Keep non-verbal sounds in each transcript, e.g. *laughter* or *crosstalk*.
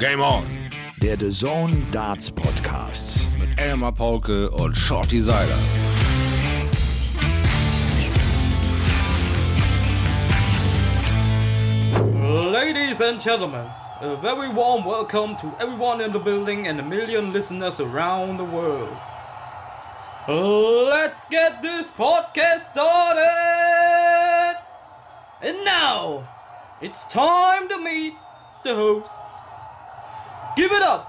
Game On. Der The Zone Darts Podcast. Mit Elmar Paulke und Shorty Seiler. Ladies and gentlemen, a very warm welcome to everyone in the building and a million listeners around the world. Let's get this podcast started! And now, it's time to meet the hosts. Give it up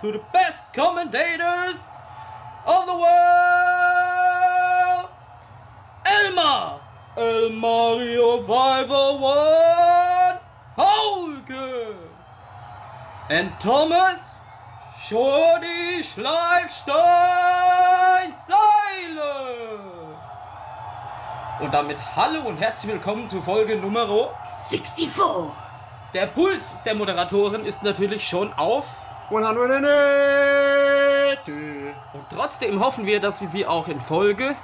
to the best commentators of the world! Elmar! El Mario 501 Paulke! And Thomas Shorty Schleifstein Seile! Und damit hallo und herzlich willkommen zu Folge Nummer 64. Der Puls der Moderatoren ist natürlich schon auf 180. und trotzdem hoffen wir, dass wir sie auch in Folge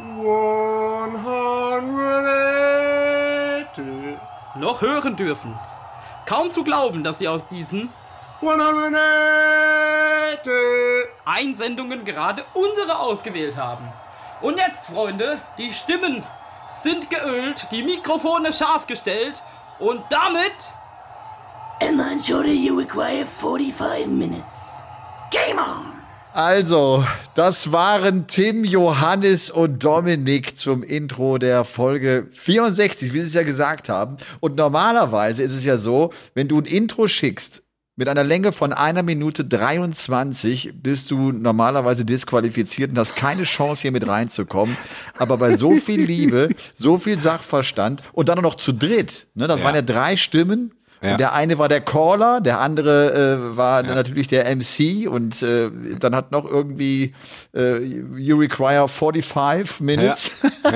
180. noch hören dürfen. Kaum zu glauben, dass sie aus diesen 180. Einsendungen gerade unsere ausgewählt haben. Und jetzt, Freunde, die Stimmen sind geölt, die Mikrofone scharf gestellt und damit And Shorty, you require 45 minutes. Game on! Also, das waren Tim, Johannes und Dominik zum Intro der Folge 64, wie sie es ja gesagt haben. Und normalerweise ist es ja so, wenn du ein Intro schickst mit einer Länge von einer Minute 23, bist du normalerweise disqualifiziert und hast keine Chance, hier mit reinzukommen. Aber bei so viel Liebe, so viel Sachverstand und dann auch noch zu dritt, ne, das Ja. waren ja drei Stimmen. Ja. Der eine war der Caller, der andere äh, war natürlich der MC und äh, dann hat noch irgendwie äh, You require 45 minutes. *laughs*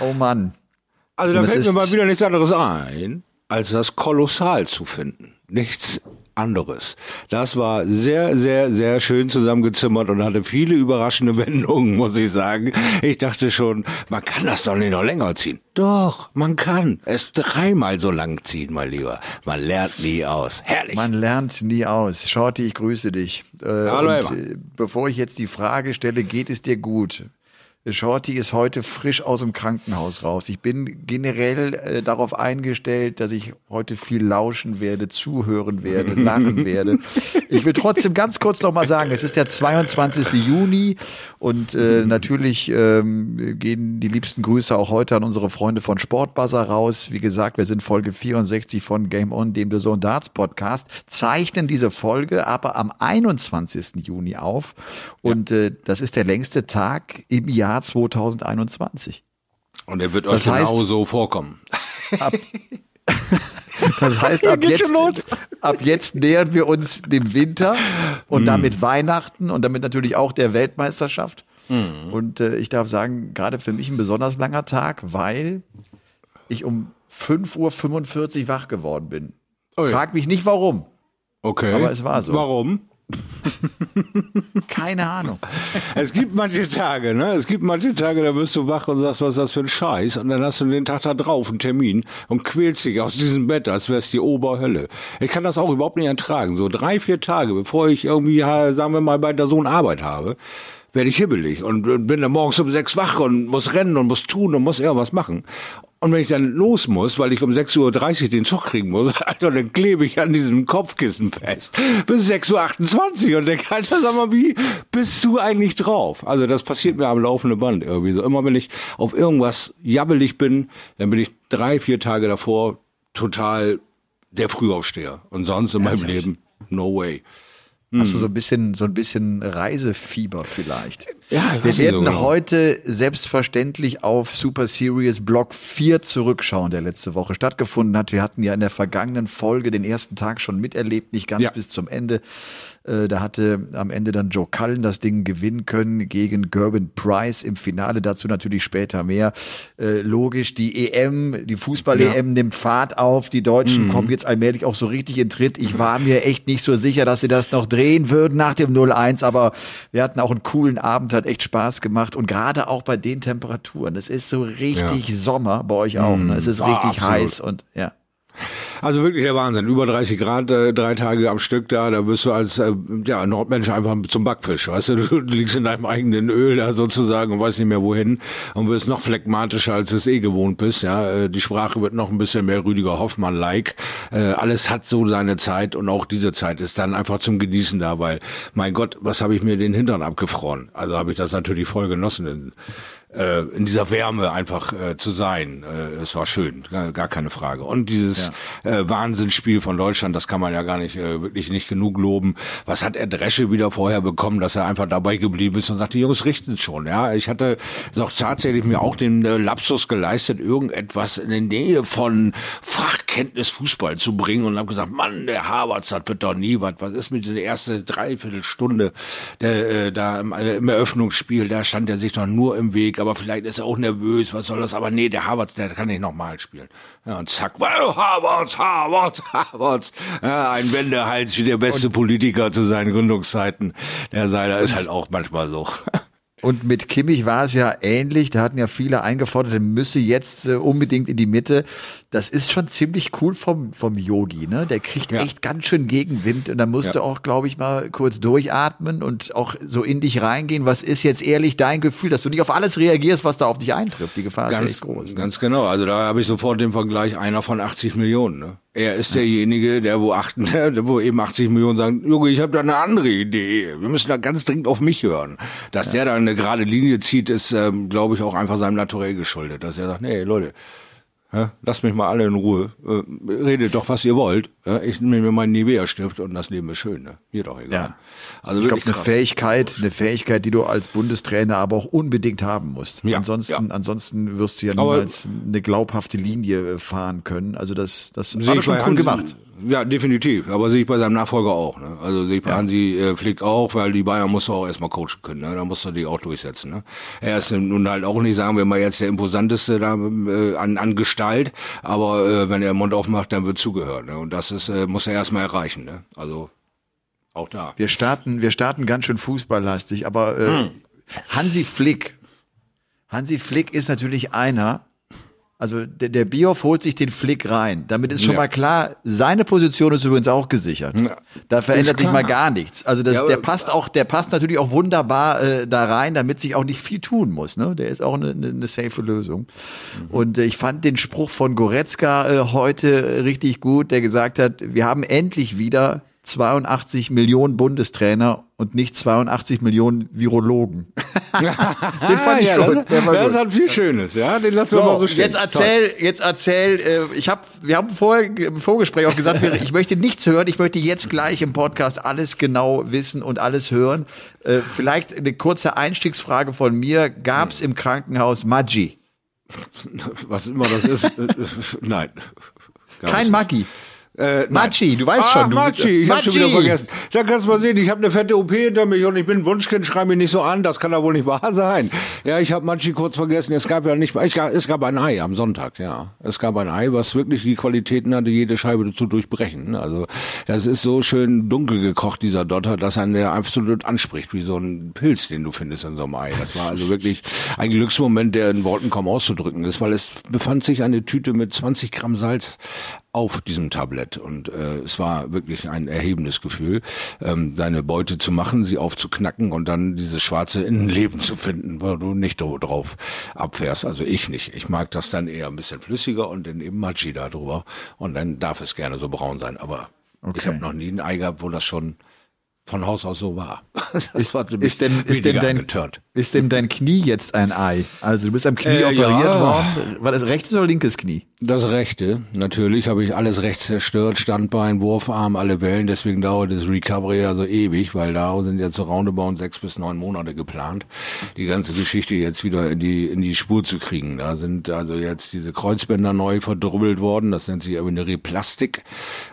oh Mann. Also da fällt mir mal wieder nichts anderes ein, als das Kolossal zu finden. Nichts anderes. Das war sehr, sehr, sehr schön zusammengezimmert und hatte viele überraschende *laughs* Wendungen, muss ich sagen. Ich dachte schon, man kann das doch nicht noch länger ziehen. Doch, man kann es dreimal so lang ziehen, mein Lieber. Man lernt nie aus. Herrlich. Man lernt nie aus. Shorty, ich grüße dich. Äh, Hallo, und, Emma. äh, bevor ich jetzt die Frage stelle, geht es dir gut? Shorty ist heute frisch aus dem Krankenhaus raus. Ich bin generell äh, darauf eingestellt, dass ich heute viel lauschen werde, zuhören werde, *laughs* lachen werde. Ich will trotzdem ganz kurz noch mal sagen, es ist der 22. Juni und äh, natürlich ähm, gehen die liebsten Grüße auch heute an unsere Freunde von Sportbuzzer raus. Wie gesagt, wir sind Folge 64 von Game On, dem The Zone Darts Podcast, zeichnen diese Folge aber am 21. Juni auf und äh, das ist der längste Tag im Jahr 2021. Und er wird euch *laughs* Das heißt- genau so vorkommen. Ab, das heißt, ab jetzt, ab jetzt nähern wir uns dem Winter Mm. und damit Weihnachten und damit natürlich auch der Weltmeisterschaft. Mm. Und äh, ich darf sagen, gerade für mich ein besonders langer Tag, weil ich um 5.45 Uhr wach geworden bin. Ui. Frag mich nicht warum. Okay. Aber es war so. Warum? Keine Ahnung. Es gibt manche Tage, ne? Es gibt manche Tage, da wirst du wach und sagst, was ist das für ein Scheiß? Und dann hast du den Tag da drauf einen Termin und quälst dich aus diesem Bett, als wär's die Oberhölle. Ich kann das auch überhaupt nicht ertragen. So drei, vier Tage, bevor ich irgendwie, sagen wir mal, bei der Sohn Arbeit habe, werde ich hibbelig und bin dann morgens um sechs wach und muss rennen und muss tun und muss irgendwas machen. Und wenn ich dann los muss, weil ich um 6.30 Uhr den Zug kriegen muss, *laughs* Alter, dann klebe ich an diesem Kopfkissen fest. Bis 6.28 Uhr und denke, Alter, *laughs* sag mal, wie bist du eigentlich drauf? Also das passiert mir am laufenden Band irgendwie so. Immer wenn ich auf irgendwas jabbelig bin, dann bin ich drei, vier Tage davor total der Frühaufsteher. Und sonst in meinem Ernsthaft? Leben, no way. Hast du so ein bisschen, so ein bisschen Reisefieber vielleicht? Ja, Wir werden so genau. heute selbstverständlich auf Super Series Block 4 zurückschauen, der letzte Woche stattgefunden hat. Wir hatten ja in der vergangenen Folge den ersten Tag schon miterlebt, nicht ganz Ja. bis zum Ende. Äh, Da hatte am Ende dann Joe Cullen das Ding gewinnen können gegen Gerben Price im Finale. Dazu natürlich später mehr. Äh, Logisch, die EM, die Fußball-EM nimmt Fahrt auf. Die Deutschen kommen jetzt allmählich auch so richtig in Tritt. Ich war mir echt nicht so sicher, dass sie das noch drehen würden nach dem 0-1, aber wir hatten auch einen coolen Abend, hat echt Spaß gemacht. Und gerade auch bei den Temperaturen. Es ist so richtig Sommer bei euch auch. Ne? Es ist Ah, richtig absolut. heiß und ja. Also wirklich der Wahnsinn. Über 30 Grad, äh, drei Tage am Stück da, da bist du als äh, ja, Nordmensch einfach zum Backfisch. Weißt du, *laughs* du liegst in deinem eigenen Öl da sozusagen und weißt nicht mehr wohin und wirst noch phlegmatischer, als du es eh gewohnt bist. Ja, äh, Die Sprache wird noch ein bisschen mehr Rüdiger Hoffmann-like. Äh, alles hat so seine Zeit und auch diese Zeit ist dann einfach zum Genießen da, weil, mein Gott, was habe ich mir den Hintern abgefroren? Also habe ich das natürlich voll genossen. In, äh, in dieser Wärme einfach äh, zu sein. Äh, es war schön, gar, gar keine Frage. Und dieses ja. äh, Wahnsinnsspiel von Deutschland, das kann man ja gar nicht äh, wirklich nicht genug loben. Was hat er Dresche wieder vorher bekommen, dass er einfach dabei geblieben ist und sagt, die Jungs richten schon. Ja, ich hatte doch tatsächlich mir auch den äh, Lapsus geleistet, irgendetwas in der Nähe von Fachkenntnis Fußball zu bringen und habe gesagt, Mann, der Harvards, das wird doch nie was. Was ist mit der ersten Dreiviertelstunde der, äh, da im, äh, im Eröffnungsspiel? Da stand er sich doch nur im Weg aber vielleicht ist er auch nervös, was soll das? Aber nee, der Havertz, der kann nicht nochmal spielen. Ja, und zack, well, Havertz, Havertz, *laughs* Havertz. Ja, ein Wendehals wie der beste und Politiker zu seinen Gründungszeiten. Der Seiler ist halt auch manchmal so. *laughs* Und mit Kimmich war es ja ähnlich. Da hatten ja viele eingefordert, er müsse jetzt äh, unbedingt in die Mitte. Das ist schon ziemlich cool vom, vom Yogi, ne? Der kriegt ja. echt ganz schön Gegenwind und da musst ja. auch, glaube ich, mal kurz durchatmen und auch so in dich reingehen. Was ist jetzt ehrlich dein Gefühl, dass du nicht auf alles reagierst, was da auf dich eintrifft? Die Gefahr ganz, ist echt groß. Ne? Ganz genau. Also da habe ich sofort den Vergleich einer von 80 Millionen, ne? Er ist derjenige, der wo, achten, *laughs* der, wo eben 80 Millionen sagen, Junge, ich habe da eine andere Idee. Wir müssen da ganz dringend auf mich hören. Dass ja. der da eine gerade Linie zieht, ist, ähm, glaube ich, auch einfach seinem Naturell geschuldet. Dass er sagt, nee, Leute, ja, lasst mich mal alle in Ruhe. Äh, redet doch, was ihr wollt. Ja, ich nehme mir meinen Nivea-Stift und das Leben ist schön. Ne? Mir doch egal. Ja. Also ich glaube, eine Fähigkeit, eine Fähigkeit, die du als Bundestrainer aber auch unbedingt haben musst. Ja, ansonsten, ansonsten wirst du ja niemals aber eine glaubhafte Linie fahren können. Also das, das hat er schon cool gemacht. Ja, definitiv. Aber sehe ich bei seinem Nachfolger auch. Ne? Also sehe ich bei ja. Hansi äh, Flick auch, weil die Bayern musst du auch erstmal coachen können. Ne? Da musst du die auch durchsetzen. Ne? Er ist nun halt auch nicht, sagen wir mal, jetzt der imposanteste da äh, an, an Gestalt. Aber äh, wenn er den Mund aufmacht, dann wird zugehört. Ne? Und das ist, äh, muss er erstmal erreichen. Ne? Also auch da. Wir starten, wir starten ganz schön fußballlastig. Aber äh, hm. Hansi Flick, Hansi Flick ist natürlich einer, also der, der Bioff holt sich den Flick rein. Damit ist schon ja. mal klar, seine Position ist übrigens auch gesichert. Ja. Da verändert sich mal gar nichts. Also das, ja, der passt auch, der passt natürlich auch wunderbar äh, da rein, damit sich auch nicht viel tun muss. Ne? Der ist auch eine, eine, eine safe Lösung. Mhm. Und äh, ich fand den Spruch von Goretzka äh, heute richtig gut, der gesagt hat, wir haben endlich wieder 82 Millionen Bundestrainer und nicht 82 Millionen Virologen. *laughs* Den fand ich ja, gut. Das, das gut. hat viel Schönes, ja. Den lassen so, wir mal so stehen. Jetzt erzähl, Toll. jetzt erzähl. Äh, ich habe, wir haben vorher im Vorgespräch auch gesagt, ich möchte nichts hören. Ich möchte jetzt gleich im Podcast alles genau wissen und alles hören. Äh, vielleicht eine kurze Einstiegsfrage von mir: Gab es im Krankenhaus Maggi? Was immer das ist? *laughs* Nein. Kein Maggi. Äh, Machi, du weißt ah, schon. Du, Machi, ich Machi. hab schon wieder vergessen. Da kannst du mal sehen, ich habe eine fette OP hinter mich und ich bin Wunschkind, schrei mich nicht so an, das kann da wohl nicht wahr *laughs* sein. Ja, ich habe Machi kurz vergessen, es gab ja nicht, ich, es gab ein Ei am Sonntag, ja. Es gab ein Ei, was wirklich die Qualitäten hatte, jede Scheibe zu durchbrechen. Also das ist so schön dunkel gekocht, dieser Dotter, dass einen der absolut anspricht, wie so ein Pilz, den du findest in so einem Ei. Das war also wirklich ein Glücksmoment, der in Worten kaum auszudrücken ist, weil es befand sich eine Tüte mit 20 Gramm Salz auf diesem Tablett. Und äh, es war wirklich ein erhebendes Gefühl, ähm, deine Beute zu machen, sie aufzuknacken und dann dieses schwarze Innenleben zu finden, weil du nicht drauf abfährst. Also ich nicht. Ich mag das dann eher ein bisschen flüssiger und dann eben Maggi da drüber. Und dann darf es gerne so braun sein. Aber okay. ich habe noch nie ein Ei gehabt, wo das schon von Haus aus so war. *laughs* Das ist, war ist, denn, ist, denn dein, ist denn dein Knie jetzt ein Ei? Also du bist am Knie äh, operiert ja. worden. War das rechtes oder linkes Knie? Das rechte. Natürlich habe ich alles rechts zerstört. Standbein, Wurfarm, alle Wellen. Deswegen dauert das Recovery ja so ewig, weil da sind jetzt so roundabout sechs bis neun Monate geplant, die ganze Geschichte jetzt wieder in die, in die Spur zu kriegen. Da sind also jetzt diese Kreuzbänder neu verdrubbelt worden. Das nennt sich aber eine Replastik,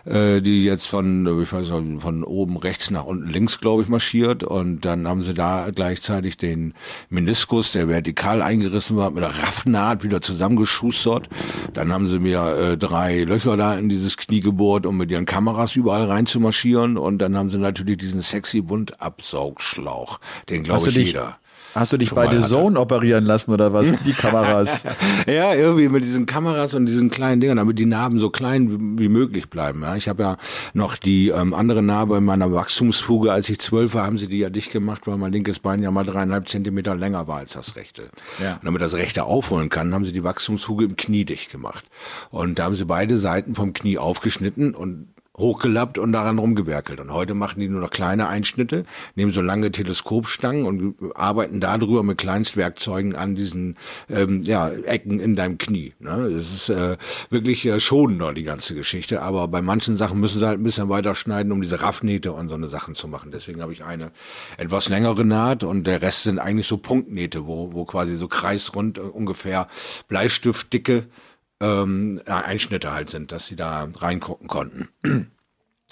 äh, die jetzt von, ich weiß nicht, von oben rechts nach unten links, glaube ich, marschiert und dann haben sie da gleichzeitig den Meniskus, der vertikal eingerissen war, mit der Raffnaht wieder zusammengeschustert. Dann haben sie mir äh, drei Löcher da in dieses Knie gebohrt, um mit ihren Kameras überall reinzumarschieren und dann haben sie natürlich diesen sexy Wundabsaugschlauch, den glaube ich jeder. Hast du dich bei The. Zone operieren lassen oder was? Die Kameras. *laughs* Ja, irgendwie mit diesen Kameras und diesen kleinen Dingern, damit die Narben so klein wie, wie möglich bleiben. Ja, ich habe ja noch die ähm, andere Narbe in meiner Wachstumsfuge. Als ich zwölf war, haben sie die ja dicht gemacht, weil mein linkes Bein ja mal dreieinhalb Zentimeter länger war als das rechte. Ja. Und damit das rechte aufholen kann, haben sie die Wachstumsfuge im Knie dicht gemacht. Und da haben sie beide Seiten vom Knie aufgeschnitten und hochgelappt und daran rumgewerkelt. Und heute machen die nur noch kleine Einschnitte, nehmen so lange Teleskopstangen und arbeiten darüber mit Kleinstwerkzeugen an diesen ähm, ja, Ecken in deinem Knie. Ne? Es ist äh, wirklich äh, schonender, die ganze Geschichte. Aber bei manchen Sachen müssen sie halt ein bisschen weiter schneiden, um diese Raffnähte und so eine Sachen zu machen. Deswegen habe ich eine etwas längere Naht und der Rest sind eigentlich so Punktnähte, wo, wo quasi so kreisrund äh, ungefähr Bleistiftdicke ähm, Einschnitte halt sind, dass sie da reingucken konnten.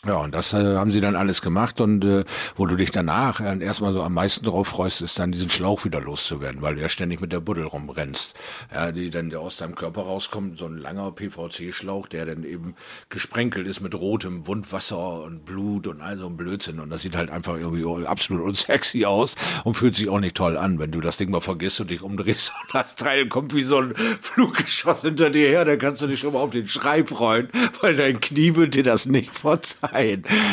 Ja, und das äh, haben sie dann alles gemacht und äh, wo du dich danach äh, erstmal so am meisten drauf freust, ist dann diesen Schlauch wieder loszuwerden, weil du ja ständig mit der Buddel rumrennst. Ja, die dann aus deinem Körper rauskommt, so ein langer PVC-Schlauch, der dann eben gesprenkelt ist mit rotem Wundwasser und Blut und all so ein Blödsinn. Und das sieht halt einfach irgendwie absolut unsexy aus und fühlt sich auch nicht toll an, wenn du das Ding mal vergisst und dich umdrehst *laughs* und das Teil kommt wie so ein Fluggeschoss hinter dir her, dann kannst du dich schon mal auf den Schrei freuen, weil dein Knie wird dir das nicht verzeihen.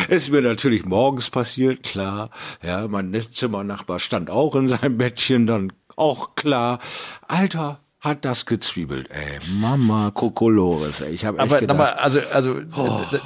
Ist mir natürlich morgens passiert, klar. Ja, mein Zimmernachbar stand auch in seinem Bettchen, dann auch klar. Alter, hat das gezwiebelt, ey. Mama Kokolores, ey. Ich habe echt Aber, gedacht, aber also, also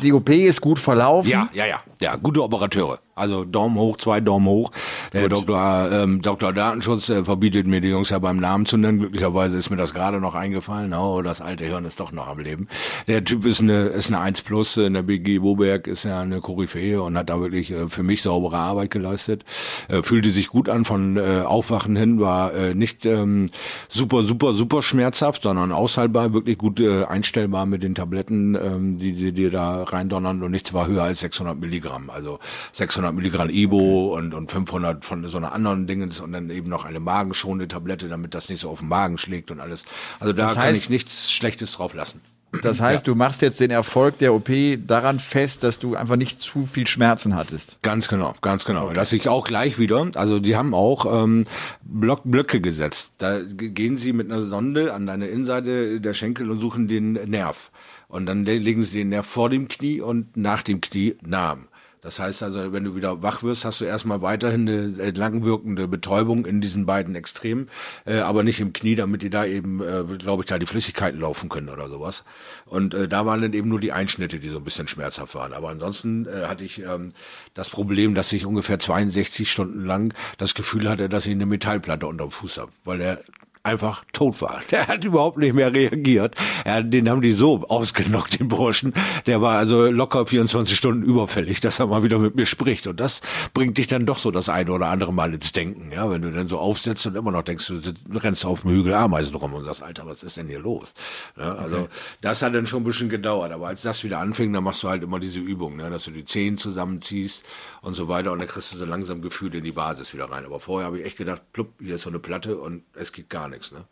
die OP ist gut verlaufen. ja, ja, ja, ja, gute Operateure. Also Daumen hoch, zwei Daumen hoch. Der Doktor, ähm, Doktor Datenschutz äh, verbietet mir die Jungs ja beim Namen zu nennen. Glücklicherweise ist mir das gerade noch eingefallen. Oh, das alte Hirn ist doch noch am Leben. Der Typ ist eine, ist eine 1 Plus in der BG Boberg, ist ja eine Koryphäe und hat da wirklich äh, für mich saubere Arbeit geleistet. Äh, fühlte sich gut an von äh, Aufwachen hin, war äh, nicht ähm, super, super, super schmerzhaft, sondern aushaltbar, wirklich gut äh, einstellbar mit den Tabletten, ähm, die die dir da reindonnern und nichts war höher als 600 Milligramm. Also 600 Milligramm Ibo und, und 500 von so einer anderen Dingens und dann eben noch eine magenschonende Tablette, damit das nicht so auf den Magen schlägt und alles. Also da Das kann heißt- ich nichts Schlechtes drauf lassen. Das *clears throat* heißt, du machst jetzt den Erfolg der OP daran fest, dass du einfach nicht zu viel Schmerzen hattest. Ganz genau, ganz genau. Das ich auch gleich wieder. Also die haben auch ähm, Block, Blöcke gesetzt. Da gehen sie mit einer Sonde an deine Innenseite der Schenkel und suchen den Nerv. Und dann le- legen sie den Nerv vor dem Knie und nach dem Knie nahm. Das heißt also, wenn du wieder wach wirst, hast du erstmal weiterhin eine äh, langwirkende Betäubung in diesen beiden Extremen, äh, aber nicht im Knie, damit die da eben, äh, glaube ich, da die Flüssigkeiten laufen können oder sowas. Und äh, da waren dann eben nur die Einschnitte, die so ein bisschen schmerzhaft waren. Aber ansonsten äh, hatte ich ähm, das Problem, dass ich ungefähr 62 Stunden lang das Gefühl hatte, dass ich eine Metallplatte unterm Fuß habe, weil der einfach tot war. *laughs* Der hat überhaupt nicht mehr reagiert. Er, den haben die so ausgenockt, den Burschen. Der war also locker 24 Stunden überfällig, dass er mal wieder mit mir spricht. Und das bringt dich dann doch so das eine oder andere Mal ins Denken. Ja, wenn du dann so aufsetzt und immer noch denkst, du rennst auf dem Hügel Ameisen rum und sagst, Alter, was ist denn hier los? Ja, also das hat dann schon ein bisschen gedauert. Aber als das wieder anfing, dann machst du halt immer diese Übung, ne, dass du die Zehen zusammenziehst und so weiter. Und dann kriegst du so langsam Gefühl in die Basis wieder rein. Aber vorher habe ich echt gedacht, plupp, hier ist so eine Platte und es geht gar nichts. Ne?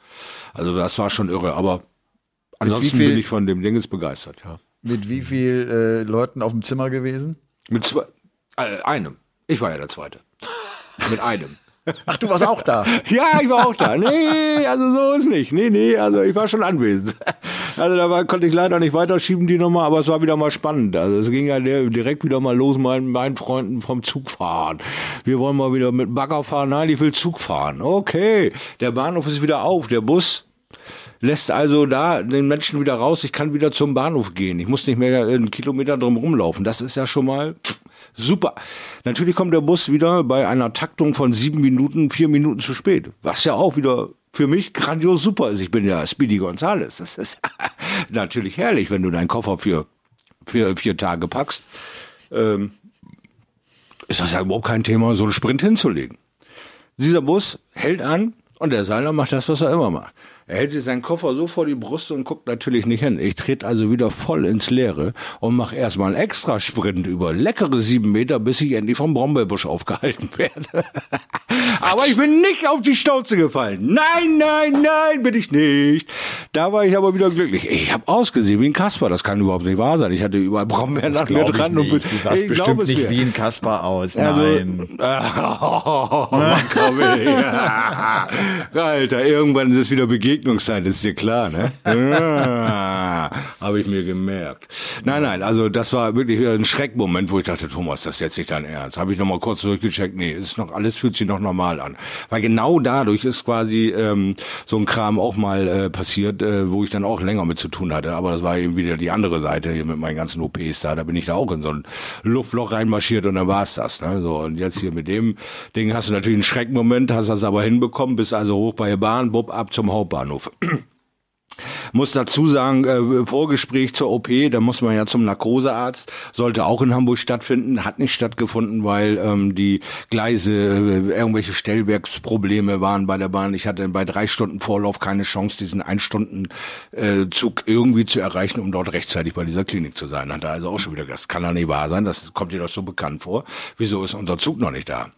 Also das war schon irre. Aber ansonsten bin ich von dem Ding jetzt begeistert. Ja. Mit wie viel äh, Leuten auf dem Zimmer gewesen? Mit zwei, äh, einem. Ich war ja der Zweite. *laughs* Mit einem. Ach, du warst auch da. *laughs* Ja, ich war auch da. Nee, also so ist nicht. Nee, nee, also ich war schon anwesend. Also da konnte ich leider nicht weiterschieben die Nummer, aber es war wieder mal spannend. Also es ging ja direkt wieder mal los mit meinen Freunden vom Zugfahren. Wir wollen mal wieder mit Bagger fahren. Nein, ich will Zug fahren. Okay, der Bahnhof ist wieder auf, der Bus lässt also da den Menschen wieder raus. Ich kann wieder zum Bahnhof gehen. Ich muss nicht mehr einen Kilometer drum rumlaufen. Das ist ja schon mal super. Natürlich kommt der Bus wieder bei einer Taktung von sieben Minuten, vier Minuten zu spät. Was ja auch wieder für mich grandios super ist. Ich bin ja Speedy Gonzales. Das ist natürlich herrlich, wenn du deinen Koffer für, für vier Tage packst. Ähm, ist das ja überhaupt kein Thema, so einen Sprint hinzulegen. Dieser Bus hält an und der Seiler macht das, was er immer macht. Er hält sich seinen Koffer so vor die Brust und guckt natürlich nicht hin. Ich trete also wieder voll ins Leere und mache erstmal einen extra Sprint über leckere sieben Meter, bis ich endlich vom Brombeerbusch aufgehalten *laughs* werde. Aber ich bin nicht auf die Schnauze gefallen. Nein, nein, nein, bin ich nicht. Da war ich aber wieder glücklich. Ich habe ausgesehen wie ein Kasper. Das kann überhaupt nicht wahr sein. Ich hatte überall Brombeeren nach mir dran. nicht. Und Du sahst bestimmt nicht mir. wie ein Kasper aus. Also, Nein. *laughs* Oh, Mann, komm. Ja. *laughs* Alter, irgendwann ist es wieder Begegnungszeit, ist dir klar, ne? Ja, Habe ich mir gemerkt. Nein, nein, also das war wirklich ein Schreckmoment, wo ich dachte, Thomas, das ist jetzt nicht dein Ernst. Habe ich noch mal kurz durchgecheckt, nee, ist noch alles fühlt sich noch normal an. Weil genau dadurch ist quasi ähm, so ein Kram auch mal äh, passiert, äh, wo ich dann auch länger mit zu tun hatte. Aber das war eben wieder die andere Seite hier mit meinen ganzen OPs da. Da bin ich da auch in so ein Luftloch reinmarschiert und dann war's das. Ne? So und jetzt hier mit dem Ding hast du natürlich einen Schreckmoment, hast das aber hinbekommen, bist also hoch bei der Bahn, bub ab zum Hauptbahnhof. Muss dazu sagen, äh, Vorgespräch zur OP, da muss man ja zum Narkosearzt, sollte auch in Hamburg stattfinden, hat nicht stattgefunden, weil ähm, die Gleise, äh, irgendwelche Stellwerksprobleme waren bei der Bahn. Ich hatte bei drei Stunden Vorlauf keine Chance, diesen ein Stunden äh, Zug irgendwie zu erreichen, um dort rechtzeitig bei dieser Klinik zu sein. Hat er also auch schon wieder, das kann doch nicht wahr sein, das kommt dir doch so bekannt vor. Wieso ist unser Zug noch nicht da?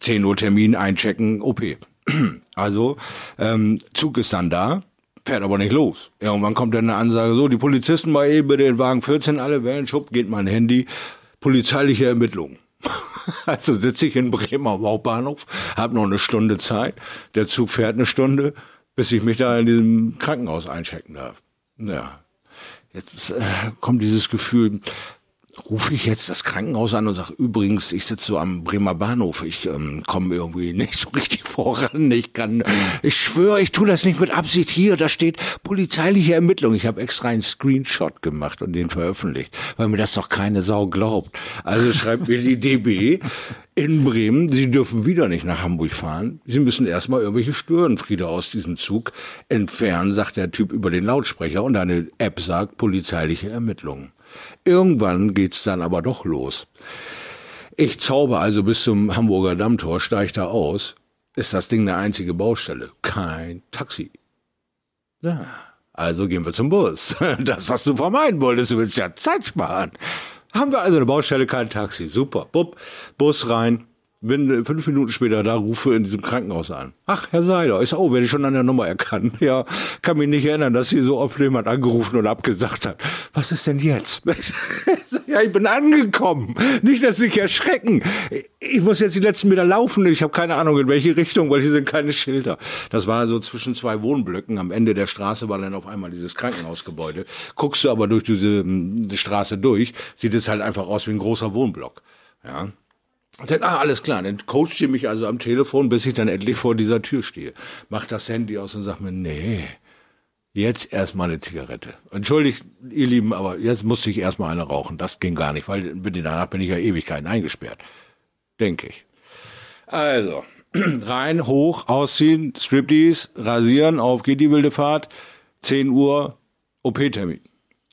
10 Uhr Termin, einchecken, OP. *clears throat* Also, ähm, Zug ist dann da, fährt aber nicht los. Irgendwann kommt dann eine Ansage, so, die Polizisten mal eben den Wagen 14 alle wählen, schupp, geht mein Handy, polizeiliche Ermittlungen. *laughs* Also sitze ich in Bremen am Hauptbahnhof, habe noch eine Stunde Zeit, der Zug fährt eine Stunde, bis ich mich da in diesem Krankenhaus einchecken darf. Ja, jetzt äh, kommt dieses Gefühl, rufe ich jetzt das Krankenhaus an und sage, übrigens, ich sitze so am Bremer Bahnhof, ich ähm, komme irgendwie nicht so richtig *laughs* voran, ich kann, ich schwöre, ich tue das nicht mit Absicht hier, da steht polizeiliche Ermittlung. Ich habe extra einen Screenshot gemacht und den veröffentlicht, weil mir das doch keine Sau glaubt. Also schreibt mir die DB in Bremen, Sie dürfen wieder nicht nach Hamburg fahren. Sie müssen erstmal irgendwelche Störenfriede aus diesem Zug entfernen, sagt der Typ über den Lautsprecher und eine App sagt polizeiliche Ermittlungen. Irgendwann geht's dann aber doch los. Ich zauber also bis zum Hamburger Dammtor, steig da aus. Ist das Ding eine einzige Baustelle? Kein Taxi. Ja, also gehen wir zum Bus. *laughs* Das, was du vermeiden wolltest, du willst ja Zeit sparen. Haben wir also eine Baustelle, kein Taxi. Super. Bupp, Bus rein. Bin fünf Minuten später da, rufe in diesem Krankenhaus an. Ach, Herr Seiler, ist oh, werde ich schon an der Nummer erkannt. *laughs* Ja, kann mich nicht erinnern, dass hier so oft jemand angerufen und abgesagt hat. Was ist denn jetzt? *laughs* ja, ich bin angekommen. Nicht, dass Sie sich erschrecken. Ich muss jetzt die letzten Meter laufen. Ich habe keine Ahnung, in welche Richtung, weil hier sind keine Schilder. Das war so zwischen zwei Wohnblöcken. Am Ende der Straße war dann auf einmal dieses Krankenhausgebäude. Guckst du aber durch diese die Straße durch, sieht es halt einfach aus wie ein großer Wohnblock. Ja. Und sagt, ah, alles klar. Dann coacht sie mich also am Telefon, bis ich dann endlich vor dieser Tür stehe. Macht das Handy aus und sagt mir, nee, jetzt erstmal eine Zigarette. Entschuldigt, ihr Lieben, aber jetzt musste ich erstmal eine rauchen. Das ging gar nicht, weil danach bin ich ja Ewigkeiten eingesperrt. Denke ich. Also, *clears throat* rein, hoch, ausziehen, Striptease, rasieren, auf geht die wilde Fahrt, 10 Uhr, OP-Termin.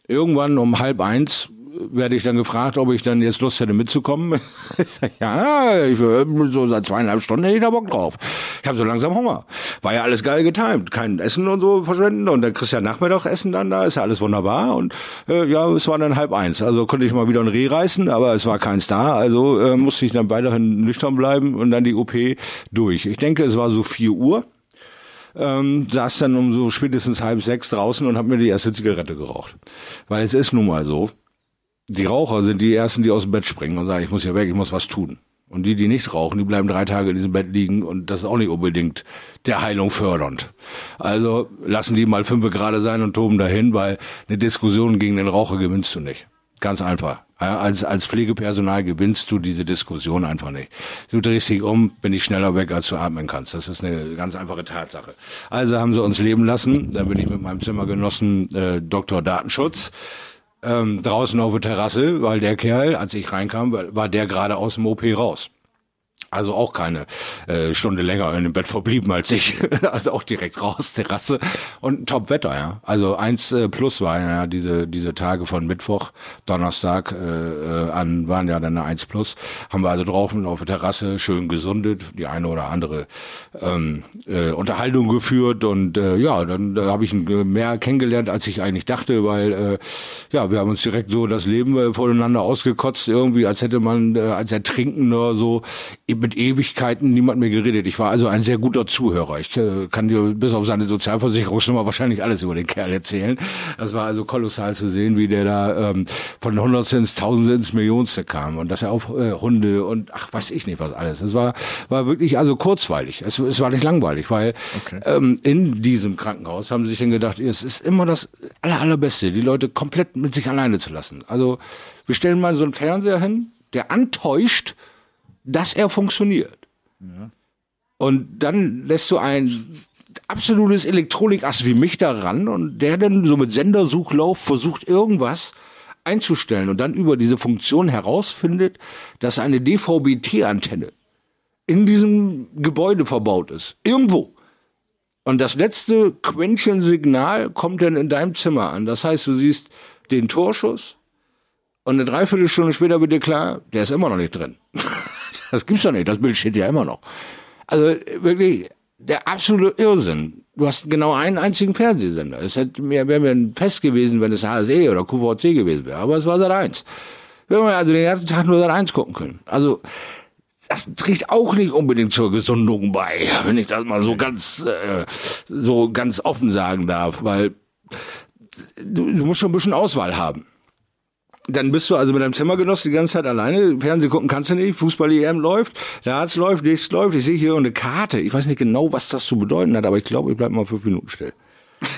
Irgendwann um halb eins werde ich dann gefragt, ob ich dann jetzt Lust hätte mitzukommen. *laughs* Ich sag, ja, ich, äh, so seit zweieinhalb Stunden hätte ich da Bock drauf. Ich habe so langsam Hunger. War ja alles geil getimt. Kein Essen und so verschwenden. Und dann kriegst du ja Nachmittag Essen dann da. Ist ja alles wunderbar. Und äh, ja, es war dann halb eins. Also konnte ich mal wieder ein Reh reißen, aber es war keins da. Also äh, musste ich dann weiterhin nüchtern bleiben und dann die OP durch. Ich denke, es war so vier Uhr ähm, saß dann um so spätestens halb sechs draußen und habe mir die erste Zigarette geraucht. Weil es ist nun mal so, die Raucher sind die ersten, die aus dem Bett springen und sagen, ich muss hier weg, ich muss was tun. Und die, die nicht rauchen, die bleiben drei Tage in diesem Bett liegen und das ist auch nicht unbedingt der Heilung fördernd. Also lassen die mal fünf gerade sein und toben dahin, weil eine Diskussion gegen den Raucher gewinnst du nicht. Ganz einfach. Als, als Pflegepersonal gewinnst du diese Diskussion einfach nicht. Du drehst dich um, bin ich schneller weg, als du atmen kannst. Das ist eine ganz einfache Tatsache. Also haben sie uns leben lassen. Dann bin ich mit meinem Zimmergenossen äh, Dr. Datenschutz ähm, draußen auf der Terrasse, weil der Kerl, als ich reinkam, war der gerade aus dem OP raus. Also auch keine äh, Stunde länger in dem Bett verblieben als ich. *laughs* also auch direkt raus, Terrasse. Und top Wetter, ja. Also eins äh, plus war ja diese, diese Tage von Mittwoch, Donnerstag äh, äh, an waren ja dann eine eins plus. Haben wir also draußen auf der Terrasse schön gesundet, die eine oder andere ähm, äh, Unterhaltung geführt und äh, ja, dann da habe ich mehr kennengelernt, als ich eigentlich dachte, weil äh, ja, wir haben uns direkt so das Leben äh, voneinander ausgekotzt, irgendwie, als hätte man äh, als Ertrinkender so mit Ewigkeiten niemand mehr geredet. Ich war also ein sehr guter Zuhörer. Ich äh, kann dir bis auf seine Sozialversicherungsnummer wahrscheinlich alles über den Kerl erzählen. Das war also kolossal zu sehen, wie der da ähm, von Hundertste ins Tausendste ins Millionste kam und dass er auf äh, Hunde und ach weiß ich nicht was alles. Es war war wirklich also kurzweilig. Es, es war nicht langweilig, weil okay. ähm, in diesem Krankenhaus haben sie sich dann gedacht, es ist immer das aller, allerbeste, die Leute komplett mit sich alleine zu lassen. Also wir stellen mal so einen Fernseher hin, der antäuscht, dass er funktioniert. Ja. Und dann lässt du ein absolutes Elektronikass wie mich da ran und der dann so mit Sendersuchlauf versucht irgendwas einzustellen und dann über diese Funktion herausfindet, dass eine DVB-T-Antenne in diesem Gebäude verbaut ist. Irgendwo. Und das letzte Quäntchen-Signal kommt dann in deinem Zimmer an. Das heißt, du siehst den Torschuss und eine Dreiviertelstunde später wird dir klar, der ist immer noch nicht drin. *laughs* Das gibt's doch nicht. Das Bild steht ja immer noch. Also wirklich der absolute Irrsinn. Du hast genau einen einzigen Fernsehsender. Es wäre mir ein Fest gewesen, wenn es HSE oder QVC gewesen wäre. Aber es war seit eins. Wir haben also den ganzen Tag nur seit eins gucken können. Also das trägt auch nicht unbedingt zur Gesundung bei, wenn ich das mal so ganz äh, so ganz offen sagen darf, weil du, du musst schon ein bisschen Auswahl haben dann bist du also mit deinem Zimmergenossen die ganze Zeit alleine. Fernsehen gucken kannst du nicht. Fußball-EM läuft, Darts läuft, nichts läuft. Ich sehe hier eine Karte. Ich weiß nicht genau, was das zu bedeuten hat, aber ich glaube, ich bleibe mal fünf Minuten still. *laughs*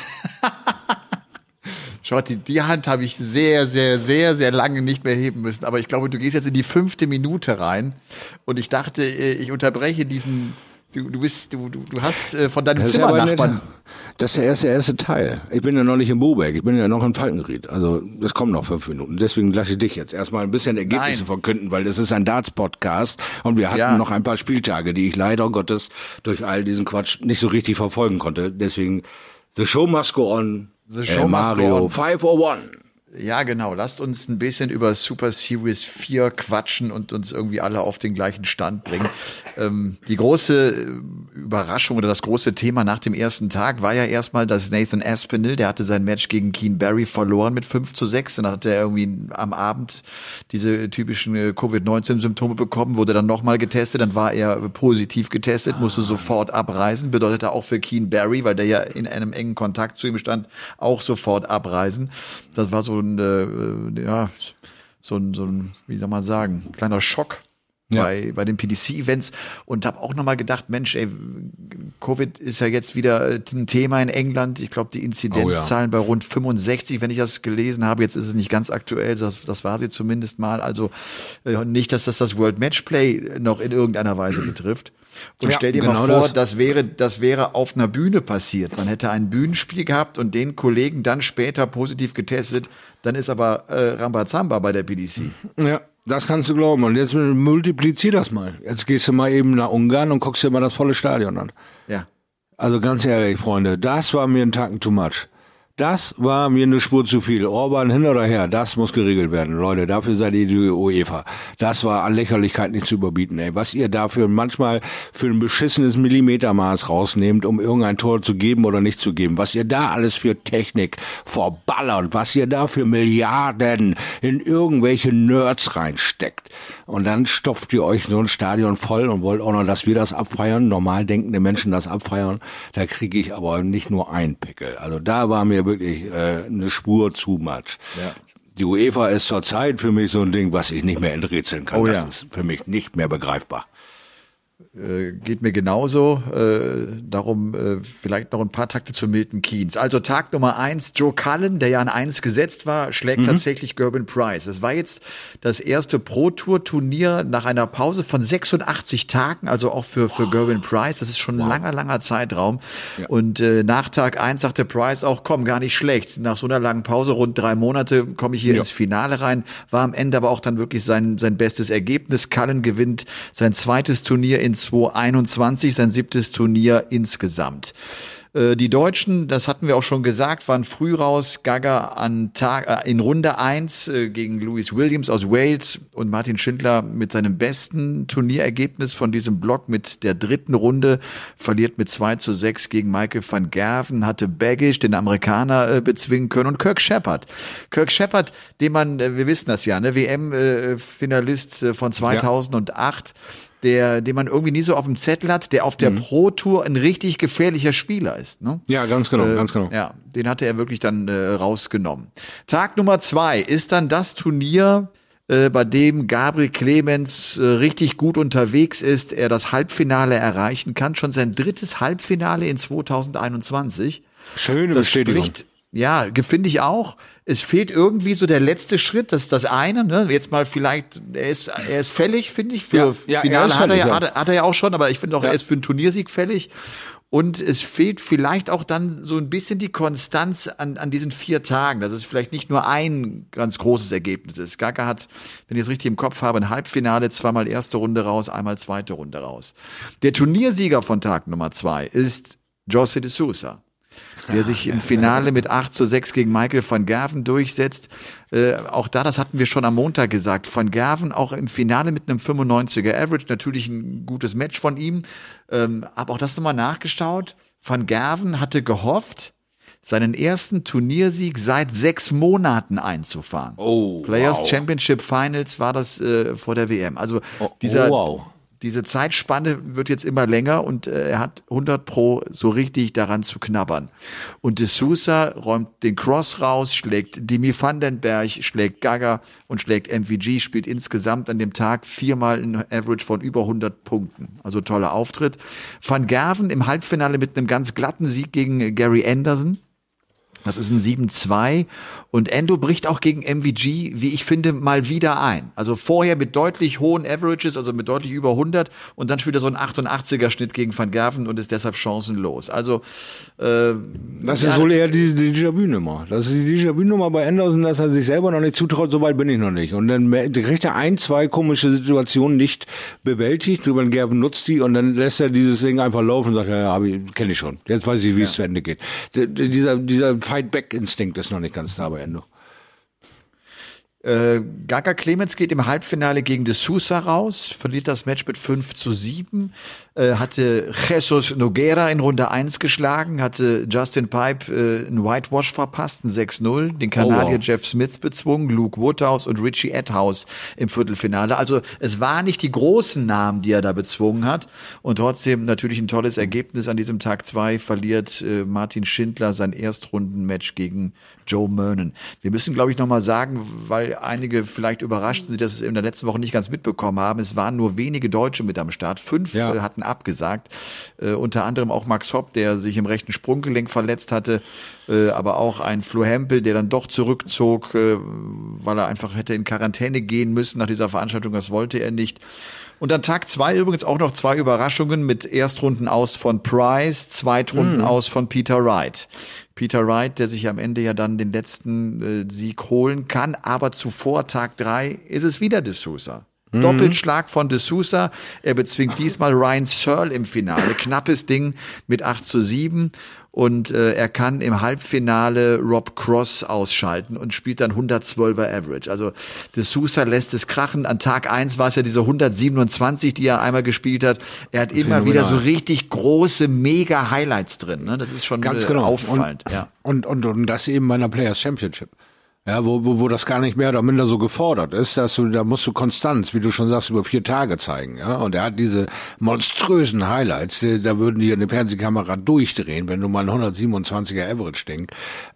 Schaut, die, die Hand habe ich sehr, sehr, sehr, sehr lange nicht mehr heben müssen. Aber ich glaube, du gehst jetzt in die fünfte Minute rein. Und ich dachte, äh, ich unterbreche diesen Du, du bist, du, du, du hast äh, von deinem Zimmernachbarn. Das ist der erste, erste Teil. Ich bin ja noch nicht in Boberg, ich bin ja noch in Falkenried. Also das kommt noch fünf Minuten. Deswegen lasse ich dich jetzt erstmal ein bisschen Ergebnisse Nein. verkünden, weil das ist ein Darts-Podcast und wir hatten ja. noch ein paar Spieltage, die ich leider Gottes durch all diesen Quatsch nicht so richtig verfolgen konnte. Deswegen The Show Must Go On. The Show äh, Mario must go on. 501. Ja, genau. Lasst uns ein bisschen über Super Series 4 quatschen und uns irgendwie alle auf den gleichen Stand bringen. Ähm, die große äh, Überraschung oder das große Thema nach dem ersten Tag war ja erstmal, dass Nathan Aspinall, der hatte sein Match gegen Keen Barry verloren mit 5 zu 6. Dann hat er irgendwie am Abend diese typischen äh, Covid-19-Symptome bekommen, wurde dann nochmal getestet, dann war er positiv getestet, musste sofort abreisen. Bedeutete auch für Keen Barry, weil der ja in einem engen Kontakt zu ihm stand, auch sofort abreisen. Das war so ein, äh, ja, so ein, so ein, wie soll man sagen, kleiner Schock ja. bei, bei den PDC-Events und habe auch nochmal gedacht, Mensch, ey, Covid ist ja jetzt wieder ein Thema in England. Ich glaube, die Inzidenzzahlen oh ja. bei rund 65, wenn ich das gelesen habe, jetzt ist es nicht ganz aktuell, das, das war sie zumindest mal. Also äh, nicht, dass das das World Matchplay noch in irgendeiner Weise betrifft. Und ja, stell dir genau mal vor, das. das. wäre, das wäre auf einer Bühne passiert. Man hätte ein Bühnenspiel gehabt und den Kollegen dann später positiv getestet. Dann ist aber äh, Rambazamba bei der PDC. Ja, das kannst du glauben. Und jetzt multiplizier das mal. Jetzt gehst du mal eben nach Ungarn und guckst dir mal das volle Stadion an. Ja. Also ganz ehrlich, Freunde, das war mir ein Tacken too much. Das war mir eine Spur zu viel. Orban hin oder her, das muss geregelt werden. Leute, dafür seid ihr die UEFA. Das war an Lächerlichkeit nicht zu überbieten, ey. Was ihr dafür manchmal für ein beschissenes Millimetermaß rausnehmt, um irgendein Tor zu geben oder nicht zu geben. Was ihr da alles für Technik verballert. Was ihr da für Milliarden in irgendwelche Nerds reinsteckt. Und dann stopft ihr euch so ein Stadion voll und wollt auch noch, dass wir das abfeiern. Normal denkende Menschen das abfeiern. Da kriege ich aber nicht nur ein Pickel. Also da war mir wirklich äh, eine Spur zu much. Ja. Die UEFA ist zurzeit für mich so ein Ding, was ich nicht mehr enträtseln kann. Oh, das ja. ist für mich nicht mehr begreifbar. Äh, geht mir genauso. Äh, darum äh, vielleicht noch ein paar Takte zu Milton Keynes. Also Tag Nummer eins, Joe Cullen, der ja an eins gesetzt war, schlägt mhm. tatsächlich Gerben Price. Es war jetzt das erste Pro-Tour-Turnier nach einer Pause von 86 Tagen, also auch für, für Gerben Price. Das ist schon ein wow. langer, langer Zeitraum. Ja. Und äh, nach Tag eins sagte Price auch, komm, gar nicht schlecht. Nach so einer langen Pause, rund drei Monate, komme ich hier ja. ins Finale rein. War am Ende aber auch dann wirklich sein, sein bestes Ergebnis. Cullen gewinnt sein zweites Turnier in 2021, sein siebtes Turnier insgesamt. Die Deutschen, das hatten wir auch schon gesagt, waren früh raus. Gaga an Tag, äh, in Runde eins äh, gegen Louis Williams aus Wales und Martin Schindler mit seinem besten Turnierergebnis von diesem Block mit der dritten Runde verliert mit 2 zu 6 gegen Michael van Gerven, hatte Baggish, den Amerikaner, äh, bezwingen können und Kirk Shepard. Kirk Shepard, den man, äh, wir wissen das ja, ne, WM-Finalist äh, von 2008. Ja der, den man irgendwie nie so auf dem Zettel hat, der auf der Mhm. Pro Tour ein richtig gefährlicher Spieler ist. Ne? Ja, ganz genau, Äh, ganz genau. Ja, den hatte er wirklich dann äh, rausgenommen. Tag Nummer zwei ist dann das Turnier, äh, bei dem Gabriel Clemens äh, richtig gut unterwegs ist, er das Halbfinale erreichen kann, schon sein drittes Halbfinale in 2021. Schöne Das Bestätigung. spricht, ja, finde ich auch. Es fehlt irgendwie so der letzte Schritt, das ist das eine, ne? Jetzt mal vielleicht, er ist, er ist fällig, finde ich, für Ja, er Finale ist hat, er ja, hat, er, hat er ja auch schon, aber ich finde auch, er ist für einen Turniersieg fällig. Und es fehlt vielleicht auch dann so ein bisschen die Konstanz an, an diesen vier Tagen, dass es vielleicht nicht nur ein ganz großes Ergebnis ist. Gaga hat, wenn ich es richtig im Kopf habe, ein Halbfinale, zweimal erste Runde raus, einmal zweite Runde raus. Der Turniersieger von Tag Nummer zwei ist José de Sousa der sich im Finale mit 8 zu 6 gegen Michael van Gerven durchsetzt. Äh, auch da, das hatten wir schon am Montag gesagt, van Gerven auch im Finale mit einem 95er Average, natürlich ein gutes Match von ihm. Ähm, aber auch das nochmal nachgeschaut. Van Gerven hatte gehofft, seinen ersten Turniersieg seit sechs Monaten einzufahren. Oh, Players wow. Championship Finals war das äh, vor der WM. Also Oh, dieser, wow. Diese Zeitspanne wird jetzt immer länger und äh, er hat 100 Pro so richtig daran zu knabbern. Und de Sousa räumt den Cross raus, schlägt Dimi Vandenberg, schlägt Gaga und schlägt MVG, spielt insgesamt an dem Tag viermal ein Average von über 100 Punkten. Also toller Auftritt. Van Gerven im Halbfinale mit einem ganz glatten Sieg gegen Gary Anderson. Das ist ein 7-2 und Endo bricht auch gegen MVG, wie ich finde, mal wieder ein. Also vorher mit deutlich hohen Averages, also mit deutlich über 100 und dann spielt er so einen 88er Schnitt gegen Van Gerven und ist deshalb chancenlos. Also äh, Das ja, ist wohl eher die, die Déjà-vu-Nummer. Das ist die Déjà-vu-Nummer bei Anderson, dass er sich selber noch nicht zutraut, so weit bin ich noch nicht. Und dann kriegt er ein, zwei komische Situationen nicht bewältigt, den Gerben nutzt die und dann lässt er dieses Ding einfach laufen und sagt, ja, ja, hab ich- schon. Jetzt weiß ich, wie es zu Ende geht. D- dieser, dieser Fight-Back-Instinkt ist noch nicht ganz da bei Endo. Äh, Gaga Clemens geht im Halbfinale gegen de Sousa raus, verliert das Match mit 5 zu 7, äh, hatte Jesus Noguera in Runde 1 geschlagen, hatte Justin Pipe äh, einen Whitewash verpasst, ein 6-0, den Kanadier Oh, wow. Jeff Smith bezwungen, Luke Woodhouse und Richie Edhouse im Viertelfinale. Also es waren nicht die großen Namen, die er da bezwungen hat und trotzdem natürlich ein tolles Ergebnis an diesem Tag 2 verliert äh, Martin Schindler sein Erstrundenmatch gegen Joe Mernon. Wir müssen, glaube ich, nochmal sagen, weil einige vielleicht überrascht sind, dass es in der letzten Woche nicht ganz mitbekommen haben. Es waren nur wenige Deutsche mit am Start. Fünf Ja. äh, hatten abgesagt. Äh, unter anderem auch Max Hopp, der sich im rechten Sprunggelenk verletzt hatte. Äh, aber auch ein Flo Hempel, der dann doch zurückzog, äh, weil er einfach hätte in Quarantäne gehen müssen nach dieser Veranstaltung. Das wollte er nicht. Und dann Tag zwei übrigens auch noch zwei Überraschungen mit Erstrunden aus von Price, Zweitrunden aus von Peter Wright. Peter Wright, der sich am Ende ja dann den letzten äh, Sieg holen kann, aber zuvor Tag drei ist es wieder de Sousa. Doppelschlag von de Sousa. Er bezwingt diesmal Ryan Searle im Finale. Knappes Ding mit 8 zu 7. Und äh, er kann im Halbfinale Rob Cross ausschalten und spielt dann 112er Average. Also de Sousa lässt es krachen. An Tag eins war es ja diese 127, die er einmal gespielt hat. Er hat immer wieder so Phänomenal. richtig große, mega Highlights drin. Ne? Das ist schon Ganz äh, genau. auffallend. Und, ja. und, und, und das eben bei einer Players Championship. Ja, wo, wo, wo das gar nicht mehr oder minder so gefordert ist, dass du, da musst du Konstanz, wie du schon sagst, über vier Tage zeigen, ja. Und er hat diese monströsen Highlights, da würden die eine Fernsehkamera durchdrehen, wenn du mal ein 127er Average-Ding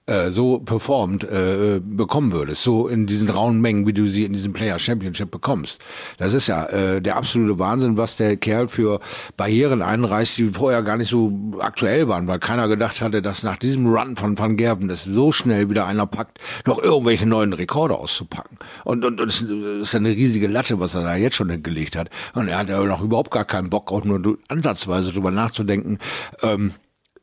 äh, so performt äh, bekommen würdest, so in diesen rauen Mengen, wie du sie in diesem Player Championship bekommst. Das ist ja äh, der absolute Wahnsinn, was der Kerl für Barrieren einreißt, die vorher gar nicht so aktuell waren, weil keiner gedacht hatte, dass nach diesem Run von Van Gerven es so schnell wieder einer packt, noch irgendwelche neuen Rekorde auszupacken. Und, und, und es ist eine riesige Latte, was er da jetzt schon hingelegt hat. Und er hat ja noch überhaupt gar keinen Bock, auch nur ansatzweise drüber nachzudenken, ähm,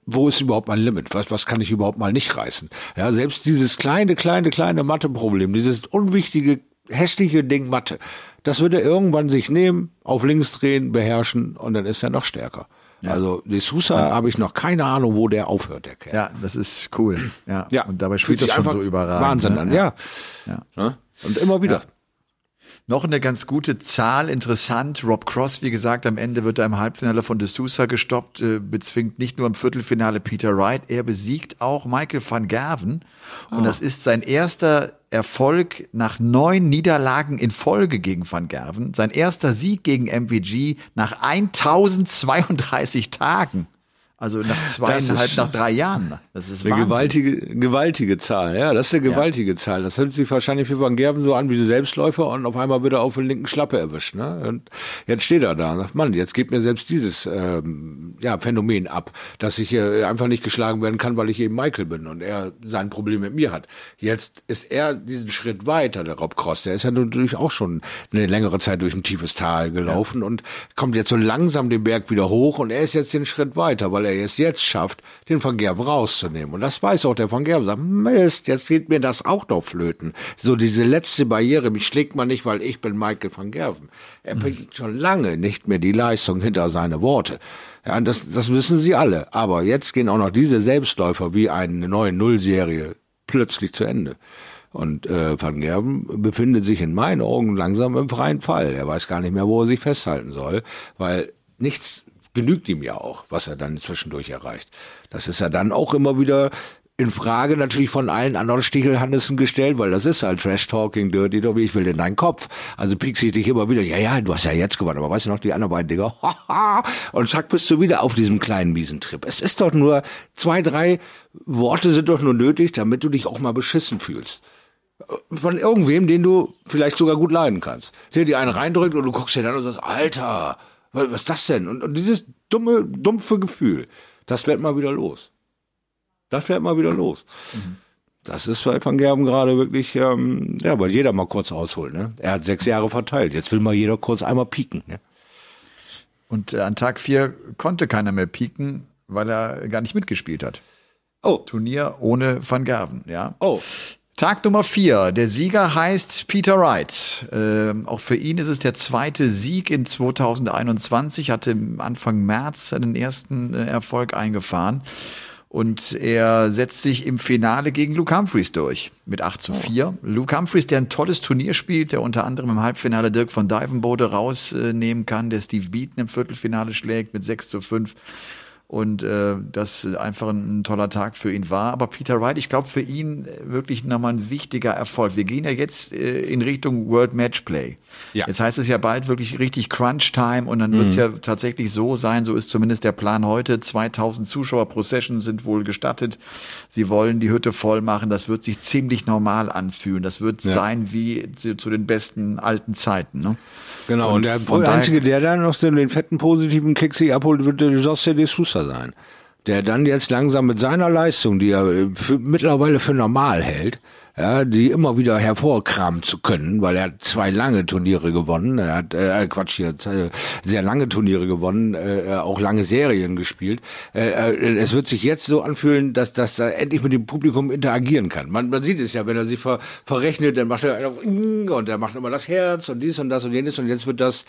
wo ist überhaupt mein Limit? Was, was kann ich überhaupt mal nicht reißen? Ja, selbst dieses kleine, kleine, kleine Mathe-Problem, dieses unwichtige, hässliche Ding Mathe, das wird er irgendwann sich nehmen, auf links drehen, beherrschen und dann ist er noch stärker. Also, die Sousa habe ich noch keine Ahnung, wo der aufhört, der Kerl. ja, das ist cool. Ja. Ja, Und dabei spielt das schon einfach so überragend. Wahnsinn ne? an, ja. Ja. Und immer wieder. Noch eine ganz gute Zahl, interessant. Rob Cross, wie gesagt, am Ende wird er im Halbfinale von De Sousa gestoppt, äh, bezwingt nicht nur im Viertelfinale Peter Wright, er besiegt auch Michael van Gerven. Und Ah. das ist sein erster Erfolg nach neun Niederlagen in Folge gegen Van Gerven. Sein erster Sieg gegen MVG nach 1032 Tagen. Also nach zweieinhalb, ist- nach drei Jahren. Das ist Eine Wahnsinn. gewaltige, gewaltige Zahl, ja, das ist eine gewaltige Zahl. Das hört sich wahrscheinlich für Van Gerben so an wie Selbstläufer und auf einmal wird er auf den linken Schlappe erwischt. Ne? Und jetzt steht er da und sagt, Mann, jetzt geht mir selbst dieses ähm, ja, Phänomen ab, dass ich äh, einfach nicht geschlagen werden kann, weil ich eben Michael bin und er sein Problem mit mir hat. Jetzt ist er diesen Schritt weiter, der Rob Cross. Der ist ja natürlich auch schon eine längere Zeit durch ein tiefes Tal gelaufen und kommt jetzt so langsam den Berg wieder hoch und er ist jetzt den Schritt weiter, weil er es jetzt schafft, den Van Gerben rauszunehmen. Und das weiß auch der Van Gerben. Sagt, Mist, jetzt geht mir das auch noch flöten. So diese letzte Barriere, mich schlägt man nicht, weil ich bin Michael van Gerben. Er bringt schon lange nicht mehr die Leistung hinter seine Worte. Ja, das, das wissen sie alle. Aber jetzt gehen auch noch diese Selbstläufer wie eine neue Nullserie plötzlich zu Ende. Und äh, Van Gerben befindet sich in meinen Augen langsam im freien Fall. Er weiß gar nicht mehr, wo er sich festhalten soll, weil nichts genügt ihm ja auch, was er dann zwischendurch erreicht. Das ist ja dann auch immer wieder in Frage natürlich von allen anderen Stichelhannissen gestellt, weil das ist halt Trash Talking, Dirty Dobby, ich will in deinen Kopf. Also piekst dich immer wieder, ja, ja, du hast ja jetzt gewonnen, aber weißt du noch, die anderen beiden Dinger, *laughs* und zack, bist du wieder auf diesem kleinen miesen Trip. Es ist doch nur, zwei, drei Worte sind doch nur nötig, damit du dich auch mal beschissen fühlst von irgendwem, den du vielleicht sogar gut leiden kannst. Der dir einen reindrückt und du guckst dir dann und sagst, Alter, was, ist das denn? Und, und dieses dumme, dumpfe Gefühl, das wird mal wieder los. Das wird mal wieder los. Das ist bei Van Gerben gerade wirklich, ähm, ja, weil jeder mal kurz ausholt. Ne? Er hat sechs Jahre verteilt. Jetzt will mal jeder kurz einmal pieken. Ne? Und äh, an Tag vier konnte keiner mehr pieken, weil er gar nicht mitgespielt hat. Oh, Turnier ohne Van Gerven, ja. oh. Tag Nummer vier. Der Sieger heißt Peter Wright. Ähm, auch für ihn ist es der zweite Sieg in 2021. Hatte Anfang März seinen ersten äh, Erfolg eingefahren. Und er setzt sich im Finale gegen Luke Humphreys durch mit 8 zu 4. Luke Humphreys, der ein tolles Turnier spielt, der unter anderem im Halbfinale Dirk von Dijvenbode rausnehmen kann, der Steve Beaton im Viertelfinale schlägt mit 6 zu 5 und äh, das einfach ein, ein toller Tag für ihn war. Aber Peter Wright, ich glaube für ihn äh, wirklich nochmal ein wichtiger Erfolg. Wir gehen ja jetzt äh, in Richtung World Matchplay. Ja. Jetzt heißt es ja bald wirklich richtig Crunch Time und dann wird es ja tatsächlich so sein, so ist zumindest der Plan heute. 2000 Zuschauer pro Session sind wohl gestattet. Sie wollen die Hütte voll machen. Das wird sich ziemlich normal anfühlen. Das wird sein wie zu, zu den besten alten Zeiten. Ne? Genau, und, Und der Einzige, der dann noch den, den fetten positiven Kick sich abholt, wird der José de Sousa sein. Der dann jetzt langsam mit seiner Leistung, die er äh, für, mittlerweile für normal hält, ja, die immer wieder hervorkramen zu können, weil er hat zwei lange Turniere gewonnen, er hat, äh, Quatsch, hier, äh, sehr lange Turniere gewonnen, äh, auch lange Serien gespielt. Äh, äh, es wird sich jetzt so anfühlen, dass, dass er endlich mit dem Publikum interagieren kann. Man, man sieht es ja, wenn er sich ver, verrechnet, dann macht er und er macht immer das Herz und dies und das und jenes und jetzt wird das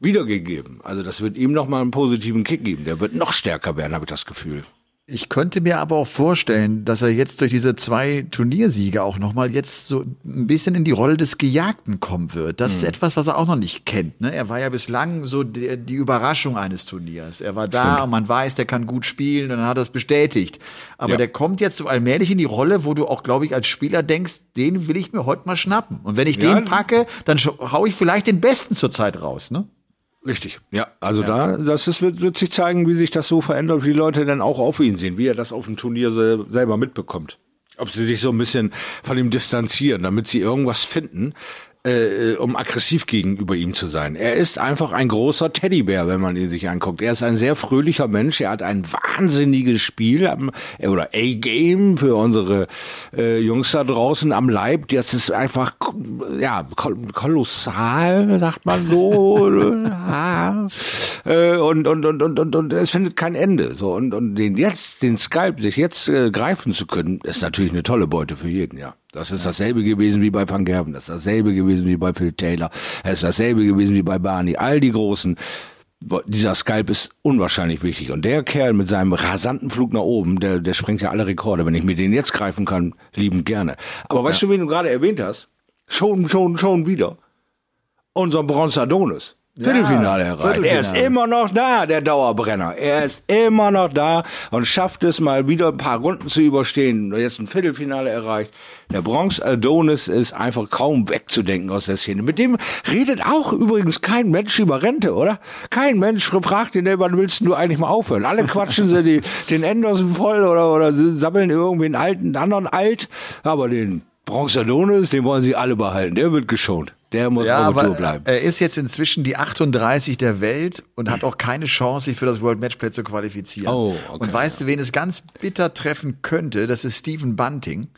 wiedergegeben. Also das wird ihm nochmal einen positiven Kick geben. Der wird noch stärker werden, habe ich das Gefühl. Ich könnte mir aber auch vorstellen, dass er jetzt durch diese zwei Turniersiege auch nochmal jetzt so ein bisschen in die Rolle des Gejagten kommen wird. Das ist etwas, was er auch noch nicht kennt. Ne? Er war ja bislang so die, die Überraschung eines Turniers. Er war da und man weiß, der kann gut spielen und dann hat er es bestätigt. Aber Ja. der kommt jetzt so allmählich in die Rolle, wo du auch, glaube ich, als Spieler denkst, den will ich mir heute mal schnappen. Und wenn ich Ja. den packe, dann scha- hau ich vielleicht den Besten zurzeit raus. Ne? Richtig. Ja, also da, das ist, wird, wird sich zeigen, wie sich das so verändert, wie die Leute dann auch auf ihn sehen, wie er das auf dem Turnier sel selber mitbekommt. Ob sie sich so ein bisschen von ihm distanzieren, damit sie irgendwas finden, äh, um aggressiv gegenüber ihm zu sein. Er ist einfach ein großer Teddybär, wenn man ihn sich anguckt. Er ist ein sehr fröhlicher Mensch. Er hat ein wahnsinniges Spiel am, äh, oder A-Game für unsere äh, Jungs da draußen am Leib. Das ist einfach ja kol kolossal, sagt man so. *laughs* äh, und, und, und, und, und, und es findet kein Ende. So und, und den jetzt, den Skype, sich jetzt äh, greifen zu können, ist natürlich eine tolle Beute für jeden, ja. Das ist dasselbe gewesen wie bei Van Gerven, das ist dasselbe gewesen wie bei Phil Taylor, es ist dasselbe gewesen wie bei Barney. All die großen dieser Skype ist unwahrscheinlich wichtig. Und der Kerl mit seinem rasanten Flug nach oben, der, der sprengt ja alle Rekorde. Wenn ich mir den jetzt greifen kann, liebend gerne. Aber weißt du, wen du gerade erwähnt hast? Schon, schon, schon wieder. unseren Bronze Adonis. Viertelfinale erreicht. Er ist immer noch da, der Dauerbrenner. Er ist immer noch da und schafft es mal wieder ein paar Runden zu überstehen. Jetzt ein Viertelfinale erreicht. Der Bronze Adonis ist einfach kaum wegzudenken aus der Szene. Mit dem redet auch übrigens kein Mensch über Rente, oder? Kein Mensch fragt ihn, ey, wann willst du eigentlich mal aufhören? Alle quatschen sie die, den Anderson voll oder, oder sammeln irgendwie einen alten, einen anderen alt. Aber den Bronze Adonis, den wollen sie alle behalten. Der wird geschont. Der muss Ja, auf der Tour bleiben. er ist jetzt inzwischen die 38 der Welt und hat auch keine Chance, sich für das World Matchplay zu qualifizieren. Oh, okay, und weißt du, wen es ganz bitter treffen könnte? Das ist Stephen Bunting.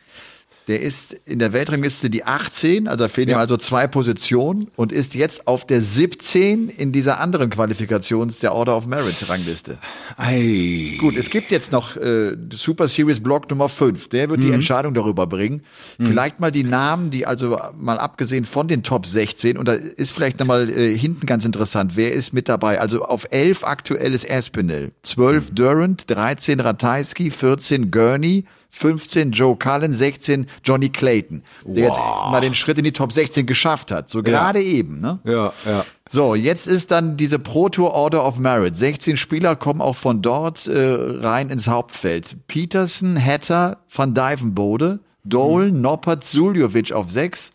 Der ist in der Weltrangliste die 18, also da fehlen ihm also zwei Positionen und ist jetzt auf der 17 in dieser anderen Qualifikations der Order of Merit Rangliste. Ei. Gut, es gibt jetzt noch äh, Super Series Block Nummer 5. Der Mhm. wird die Entscheidung darüber bringen. Vielleicht mal die Namen, die also mal abgesehen von den Top 16, und da ist vielleicht nochmal äh, hinten ganz interessant, wer ist mit dabei? Also auf 11 aktuell ist Aspinall, 12 Durant, 13 Ratajski, 14 Gurney, 15 Joe Cullen, 16 Johnny Clayton, der jetzt mal den Schritt in die Top 16 geschafft hat. So gerade eben, ne? Ja, ja. So, jetzt ist dann diese Pro Tour Order of Merit. 16 Spieler kommen auch von dort äh, rein ins Hauptfeld. Peterson, Hatter, Van Dijvenbode, Dolan, Noppert, Suljovic auf 6.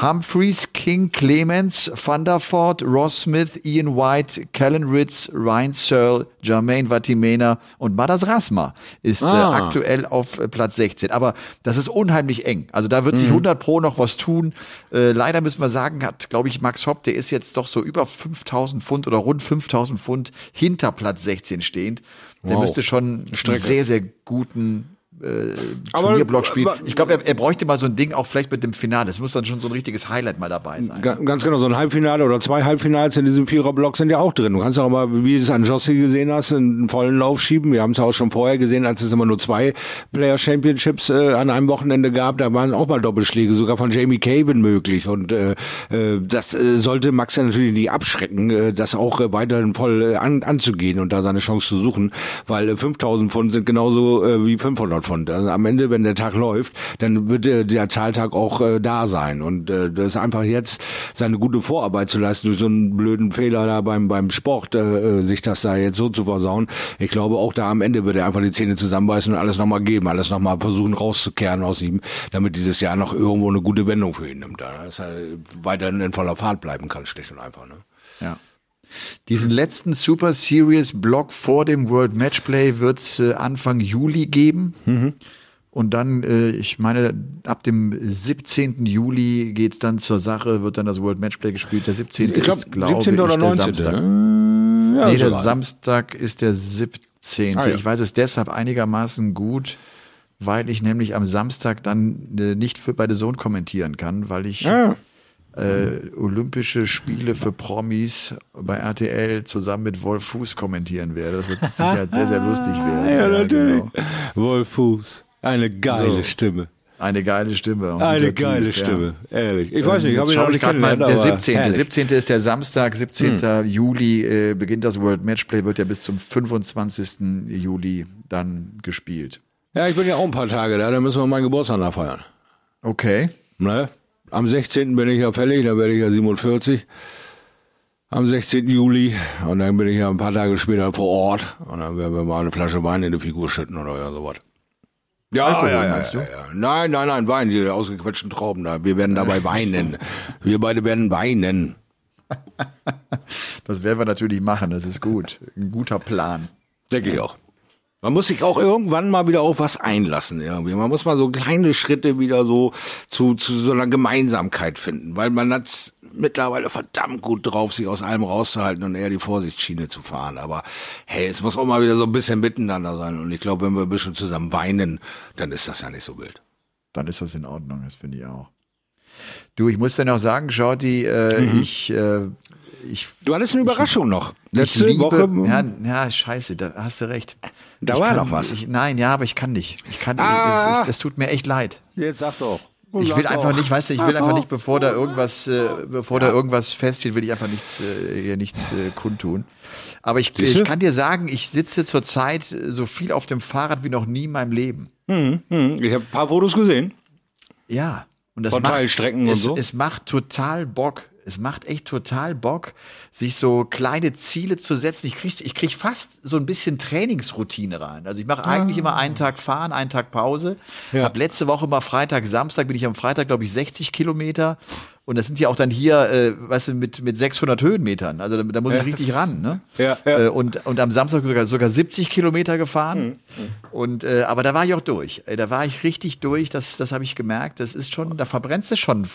Humphreys, King, Clemens, Van der Voort, Ross Smith, Ian White, Callan Ritz, Ryan Searle, Jermaine Vatimena und Madas Rasma ist Ah. äh, aktuell auf äh, Platz 16. Aber das ist unheimlich eng. Also da wird sich 100 Pro noch was tun. Äh, leider müssen wir sagen, hat, glaube ich, Max Hopp, der ist jetzt doch so über 5000 Pfund oder rund 5000 Pfund hinter Platz 16 stehend. Der Wow. müsste schon einen sehr, sehr guten äh, Turnierblock aber- Ich glaube, er, er bräuchte mal so ein Ding auch vielleicht mit dem Finale. Es muss dann schon so ein richtiges Highlight mal dabei sein. Ga- Ganz genau, so ein Halbfinale oder zwei Halbfinals in diesem Viererblock sind ja auch drin. Du kannst auch mal, wie du es an Jossi gesehen hast, einen vollen Lauf schieben. Wir haben es auch schon vorher gesehen, als es immer nur zwei Player Championships äh, an einem Wochenende gab. Da waren auch mal Doppelschläge, sogar von Jamie Caven möglich. Und äh, äh, das äh, sollte Max ja natürlich nicht abschrecken, äh, das auch äh, weiterhin voll äh, an, anzugehen und da seine Chance zu suchen, weil äh, 5000 Pfund sind genauso äh, wie 500 Pfund. Also am Ende, wenn der Tag läuft, dann wird äh, der Zahltag auch äh, da sein. Und äh, das ist einfach jetzt seine gute Vorarbeit zu leisten, durch so einen blöden Fehler da beim, beim Sport, äh, äh, sich das da jetzt so zu versauen. Ich glaube, auch da am Ende wird er einfach die Zähne zusammenbeißen und alles nochmal geben, alles nochmal versuchen rauszukehren aus ihm, damit dieses Jahr noch irgendwo eine gute Wendung für ihn nimmt. Da, Dass er weiterhin in voller Fahrt bleiben kann, schlicht und einfach. Ne? Ja. Diesen letzten Super Series Block vor dem World Matchplay wird es äh, Anfang Juli geben. Mhm. Und dann, äh, ich meine, ab dem 17. Juli geht's dann zur Sache, wird dann das World Matchplay gespielt. Der 17. Ich glaube, ist, glaube 17. ich, oder der 19. Samstag. Ja, nee, der so. Samstag ist der 17. Ah, ja. Ich weiß es deshalb einigermaßen gut, weil ich nämlich am Samstag dann äh, nicht für beide Sohn kommentieren kann, weil ich Ah. Äh, Olympische Spiele für Promis bei RTL zusammen mit Wolf Fuß kommentieren werde. Das wird mit Sicherheit sehr, sehr lustig *laughs* werden. Ja, natürlich. genau. Wolf Fuß. Eine geile So. Stimme. Eine geile Stimme. Eine der Typ, geile ja. Stimme. Ehrlich. Ich weiß nicht, ich Jetzt habe ihn noch ich nicht mal, der aber 17. Der herrlich. 17. ist der Samstag, 17. Juli äh, beginnt das World Matchplay, wird ja bis zum 25. Juli dann gespielt. Ja, ich bin ja auch ein paar Tage da, da müssen wir meinen Geburtstag nachfeiern. Okay. Ne? Am 16. bin ich ja fällig, da werde ich ja 47. Am 16. Juli und dann bin ich ja ein paar Tage später vor Ort und dann werden wir mal eine Flasche Wein in die Figur schütten oder sowas. Ja, Alkohol, ja, ja, meinst ja, du? ja. Nein, nein, nein, Wein, die ausgequetschten Trauben da. Wir werden dabei weinen. *laughs* Wir beide werden weinen. Das werden wir natürlich machen, das ist gut. Ein guter Plan. Denke ich auch. Man muss sich auch irgendwann mal wieder auf was einlassen irgendwie. Man muss mal so kleine Schritte wieder so zu, zu so einer Gemeinsamkeit finden, weil man hat's mittlerweile verdammt gut drauf, sich aus allem rauszuhalten und eher die Vorsichtsschiene zu fahren. Aber hey, es muss auch mal wieder so ein bisschen miteinander sein. Und ich glaube, wenn wir ein bisschen zusammen weinen, dann ist das ja nicht so wild. Dann ist das in Ordnung, das finde ich auch. Du, ich muss dir noch sagen, Shorty, äh, Mhm. ich, äh, ich, Du hattest eine Überraschung noch. Letzte ich liebe, Woche. Ja, ja, scheiße, da hast du recht. Da ich war kann, noch was. Ich, nein, ja, aber ich kann nicht. Ich kann, Ah. es, es, es tut mir echt leid. Jetzt sag doch. Ich will einfach nicht, weißt du, ich will einfach nicht, bevor da irgendwas, äh, bevor da irgendwas feststeht, will ich einfach nichts, äh, hier nichts äh, kundtun. Aber ich, ich kann dir sagen, ich sitze zurzeit so viel auf dem Fahrrad wie noch nie in meinem Leben. Hm, ich habe ein paar Fotos gesehen. Ja. Und das Von macht, Teilstrecken und es, so? Es macht total Bock. Es macht echt total Bock, sich so kleine Ziele zu setzen. Ich krieg, ich krieg fast so ein bisschen Trainingsroutine rein. Also ich mache eigentlich immer einen Tag fahren, einen Tag Pause. Ja. Hab letzte Woche mal Freitag, Samstag bin ich am Freitag, glaube ich, 60 Kilometer. Und das sind ja auch dann hier, äh, weißt du, mit, mit 600 Höhenmetern. Also da, da muss ich richtig ran, ne? Ja, ja. Äh, und, und am Samstag sogar, sogar 70 Kilometer gefahren. Mhm, Und, äh, aber da war ich auch durch. Äh, Da war ich richtig durch. Das, das habe ich gemerkt. Das ist schon, da verbrennst du schon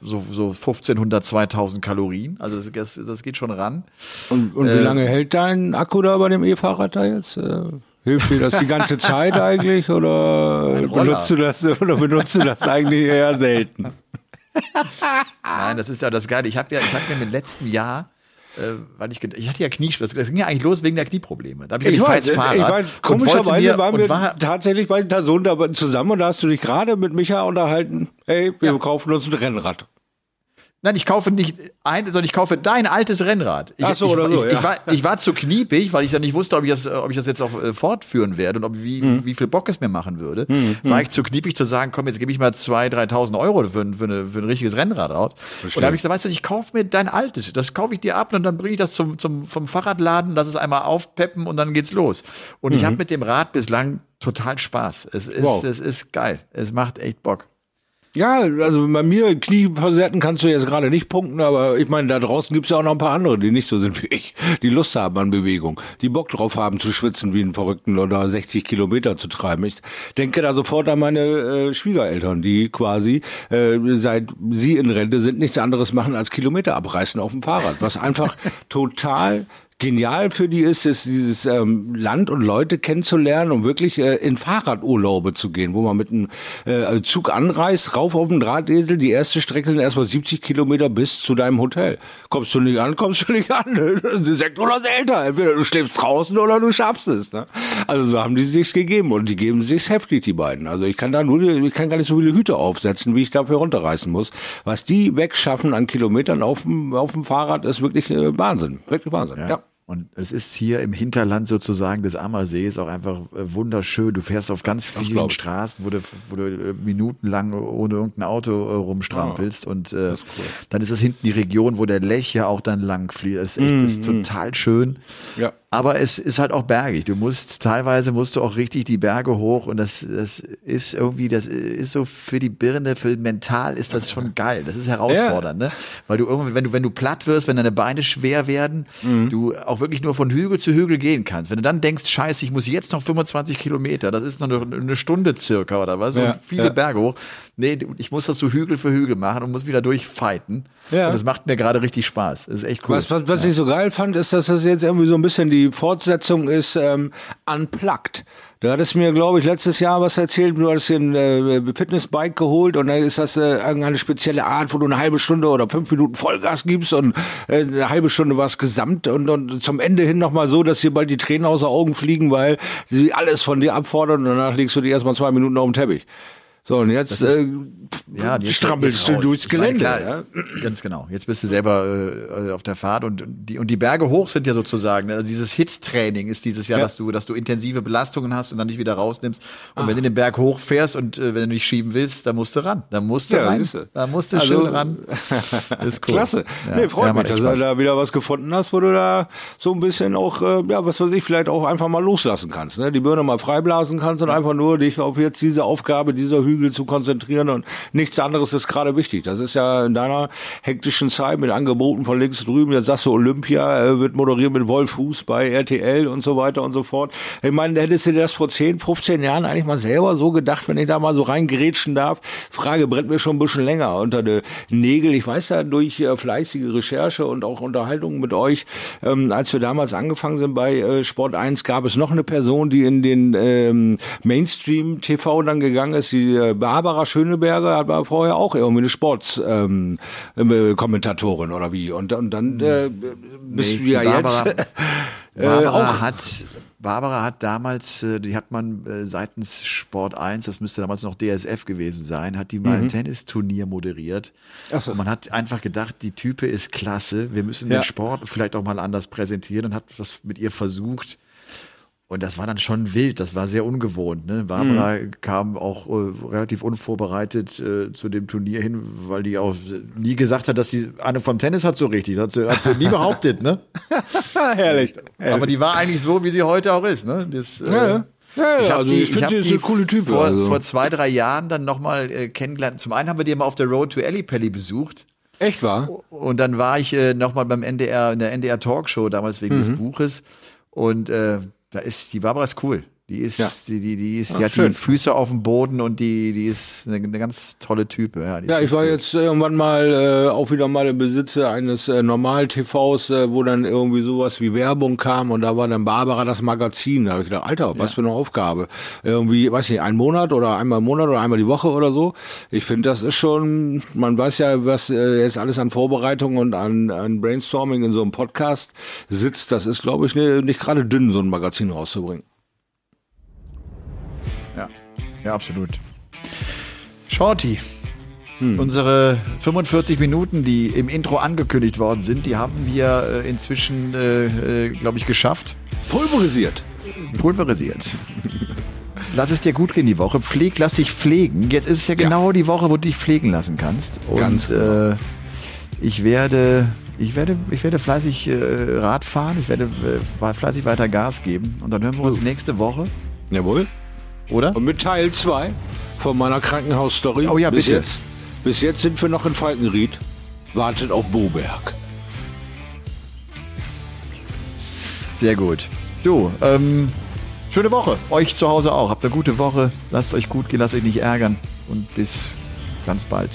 so, so 1500, 2000 Kalorien. Also das, das, das geht schon ran. Und, und wie lange hält dein Akku da bei dem E-Fahrrad da jetzt? Äh, hilft dir das die ganze Zeit *laughs* eigentlich oder benutzt du das oder benutzt du das eigentlich eher selten? *laughs* Nein, das ist ja das Geile. Ich habe ja, ich habe mir im letzten Jahr, äh, weil ich, ich hatte ja Knieschmerzen. Das ging ja eigentlich los wegen der Knieprobleme. Da hab ich, Ich weiß, ich fahr ich jetzt weiß, Fahrrad komischerweise waren wir war, tatsächlich bei Person da zusammen und da hast du dich gerade mit Micha unterhalten, hey, wir Ja. kaufen uns ein Rennrad. Nein, ich kaufe nicht ein, sondern ich kaufe dein altes Rennrad. Ich, Ach so, ich, oder so, ich, ja. ich, war, ich war zu kniepig, weil ich dann nicht wusste, ob ich das, ob ich das jetzt auch äh, fortführen werde und ob, wie, Mhm. wie viel Bock es mir machen würde. War ich zu kniepig zu sagen, komm, jetzt gebe ich mal 2.000, 3.000 Euro für, ein- für, eine, für ein richtiges Rennrad aus. Und da habe ich gesagt, weißt du, ich kaufe mir dein altes, das kaufe ich dir ab und dann bringe ich das zum, zum, vom Fahrradladen, lass es einmal aufpeppen und dann geht's los. Und ich habe mit dem Rad bislang total Spaß. Es ist, Mhm. Wow. es ist geil. Es macht echt Bock. Ja, also bei mir Knieversehrten kannst du jetzt gerade nicht punkten, aber ich meine, da draußen gibt's ja auch noch ein paar andere, die nicht so sind wie ich, die Lust haben an Bewegung, die Bock drauf haben zu schwitzen wie einen Verrückten oder 60 Kilometer zu treiben. Ich denke da sofort an meine äh, Schwiegereltern, die quasi äh, seit sie in Rente sind nichts anderes machen als Kilometer abreißen auf dem Fahrrad, was einfach *laughs* total genial für die ist, ist dieses ähm, Land und Leute kennenzulernen und wirklich äh, in Fahrradurlaube zu gehen, wo man mit einem äh, Zug anreist, rauf auf den Drahtesel, die erste Strecke sind erstmal 70 Kilometer bis zu deinem Hotel. Kommst du nicht an, kommst du nicht an. *laughs* Sekt oder älter. Entweder du schläfst draußen oder du schaffst es. Ne? Also so haben die sich's gegeben und die geben sich's heftig, die beiden. Also ich kann da nur, ich kann gar nicht so viele Hüte aufsetzen, wie ich dafür runterreißen muss. Was die wegschaffen an Kilometern auf dem, auf dem Fahrrad ist wirklich äh, Wahnsinn. Wirklich Wahnsinn. ja. Und es ist hier im Hinterland sozusagen des Ammersees auch einfach äh, wunderschön. Du fährst auf ganz vielen. Straßen, wo du, wo du äh, minutenlang ohne irgendein Auto äh, rumstrampelst. und äh, dann ist es hinten die Region, wo der Lech ja auch dann lang fließt. Das ist echt das ist total schön. Ja. Aber es ist halt auch bergig. Du musst, teilweise musst du auch richtig die Berge hoch und das, das ist irgendwie, das ist so für die Birne, für mental ist das schon geil. Das ist herausfordernd, ne? Weil du irgendwie, wenn du, wenn du platt wirst, wenn deine Beine schwer werden, du auch wirklich nur von Hügel zu Hügel gehen kannst. Wenn du dann denkst, scheiße, ich muss jetzt noch 25 Kilometer, das ist noch eine, eine Stunde circa oder was, Ja, und viele ja. Berge hoch. Nee, ich muss das so Hügel für Hügel machen und muss wieder durchfighten. Ja. Und das macht mir gerade richtig Spaß. Das ist echt cool. Was, was, was ich so geil fand, ist, dass das jetzt irgendwie so ein bisschen die Fortsetzung ist, ähm, unplugged. Du hattest mir, glaube ich, letztes Jahr was erzählt, du hattest dir ein äh, Fitnessbike geholt und da ist das äh, irgendeine spezielle Art, wo du eine halbe Stunde oder fünf Minuten Vollgas gibst und äh, eine halbe Stunde was gesamt und, und zum Ende hin nochmal so, dass dir bald die Tränen aus den Augen fliegen, weil sie alles von dir abfordern und danach legst du dir erstmal zwei Minuten auf dem Teppich. So, und jetzt ist- äh, Ja, und jetzt- strampelst jetzt du durchs Ich meine, Gelände. klar, ja? Ganz genau. Jetzt bist du selber äh, auf der Fahrt und die, und die Berge hoch sind ja sozusagen, also dieses Hit-Training ist dieses Jahr, Ja. dass du, dass du intensive Belastungen hast und dann dich wieder rausnimmst. Und wenn du den Berg hochfährst und äh, wenn du nicht schieben willst, dann musst du ran. Dann musst du Ja, rein. siehste. Da musst du Also- schön ran. *laughs* Ist cool. Klasse. Ja, nee, freut mich, dass du da wieder was gefunden hast, wo du da so ein bisschen auch, äh, ja, was weiß ich, vielleicht auch einfach mal loslassen kannst. Ne? Die Birne mal freiblasen kannst und einfach nur dich auf jetzt diese Aufgabe, dieser Hügel zu konzentrieren und nichts anderes ist gerade wichtig. Das ist ja in deiner hektischen Zeit mit Angeboten von links drüben, jetzt sagst Olympia, äh, wird moderiert mit Wolf Fuß bei RTL und so weiter und so fort. Ich meine, hättest du dir das vor 10, 15 Jahren eigentlich mal selber so gedacht, wenn ich da mal so reingerätschen darf? Frage brennt mir schon ein bisschen länger unter die Nägel. Ich weiß ja durch äh, fleißige Recherche und auch Unterhaltungen mit euch, ähm, als wir damals angefangen sind bei äh, Sport 1, gab es noch eine Person, die in den ähm, Mainstream TV dann gegangen ist, die äh, Barbara Schöneberger, hat war vorher auch irgendwie eine Sportskommentatorin ähm, äh, Kommentatorin oder wie. Und, und dann äh, bist Nee, du ja Barbara- jetzt *laughs* äh, Barbara auch hat Barbara hat damals, äh, die hat man äh, seitens Sport 1, das müsste damals noch DSF gewesen sein, hat die mal ein Tennisturnier moderiert. Mhm. Ach so. Und man hat einfach gedacht, die Type ist klasse, wir müssen Ja. den Sport vielleicht auch mal anders präsentieren und hat das mit ihr versucht. Und das war dann schon wild, das war sehr ungewohnt. Ne? Barbara Mhm. kam auch äh, relativ unvorbereitet äh, zu dem Turnier hin, weil die auch nie gesagt hat, dass sie eine vom Tennis hat so richtig. Hat sie, hat sie nie behauptet, ne? *laughs* herrlich. Aber die war eigentlich so, wie sie heute auch ist, ne? Das, äh, Ja, ja. Ja, hab also ich finde, die eine coole Type, Vor, also. vor zwei, drei Jahren dann nochmal äh, kennengelernt. Zum einen haben wir die mal auf der Road to Ellipelli besucht. Echt wahr? Und dann war ich äh, nochmal beim NDR, in der NDR Talkshow damals wegen Mhm. des Buches. Und äh, da ist, die Barbara ist cool. Die ist, Ja. die, die, die ist, Ah, die hat schön. die Füße auf dem Boden und die, die ist eine, eine ganz tolle Type. Ja, Ja, ich war cool. jetzt irgendwann mal äh, auch wieder mal im Besitzer eines äh, Normal-TVs, äh, wo dann irgendwie sowas wie Werbung kam und da war dann Barbara das Magazin. Da habe ich gedacht, Alter, was für eine Aufgabe. Irgendwie, weiß nicht, ein Monat oder einmal im Monat oder einmal die Woche oder so. Ich finde, das ist schon, man weiß ja, was äh, jetzt alles an Vorbereitung und an, an Brainstorming in so einem Podcast sitzt. Das ist, glaube ich, ne, nicht gerade dünn, so ein Magazin rauszubringen. Ja, ja, absolut. Shorty. Hm. Unsere 45 Minuten, die im Intro angekündigt worden sind, die haben wir äh, inzwischen, äh, äh, glaube ich, geschafft. Pulverisiert. Pulverisiert. Lass es dir gut gehen die Woche. Pfleg, lass dich pflegen. Jetzt ist es ja genau die Woche, wo du dich pflegen lassen kannst. Und Ganz genau. äh, ich werde, ich werde, ich werde fleißig äh, Rad fahren. Ich werde äh, fleißig weiter Gas geben. Und dann hören wir uns nächste Woche, Jawohl. Oder? Und mit Teil 2 von meiner Krankenhausstory. Oh ja, bis bitte. jetzt. Bis jetzt sind wir noch in Falkenried. Wartet auf Boberg. Sehr gut. Du, ähm, schöne Woche. Euch zu Hause auch. Habt eine gute Woche. Lasst euch gut gehen, lasst euch nicht ärgern. Und bis ganz bald.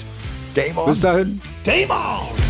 Game on. Bis dahin. Game on!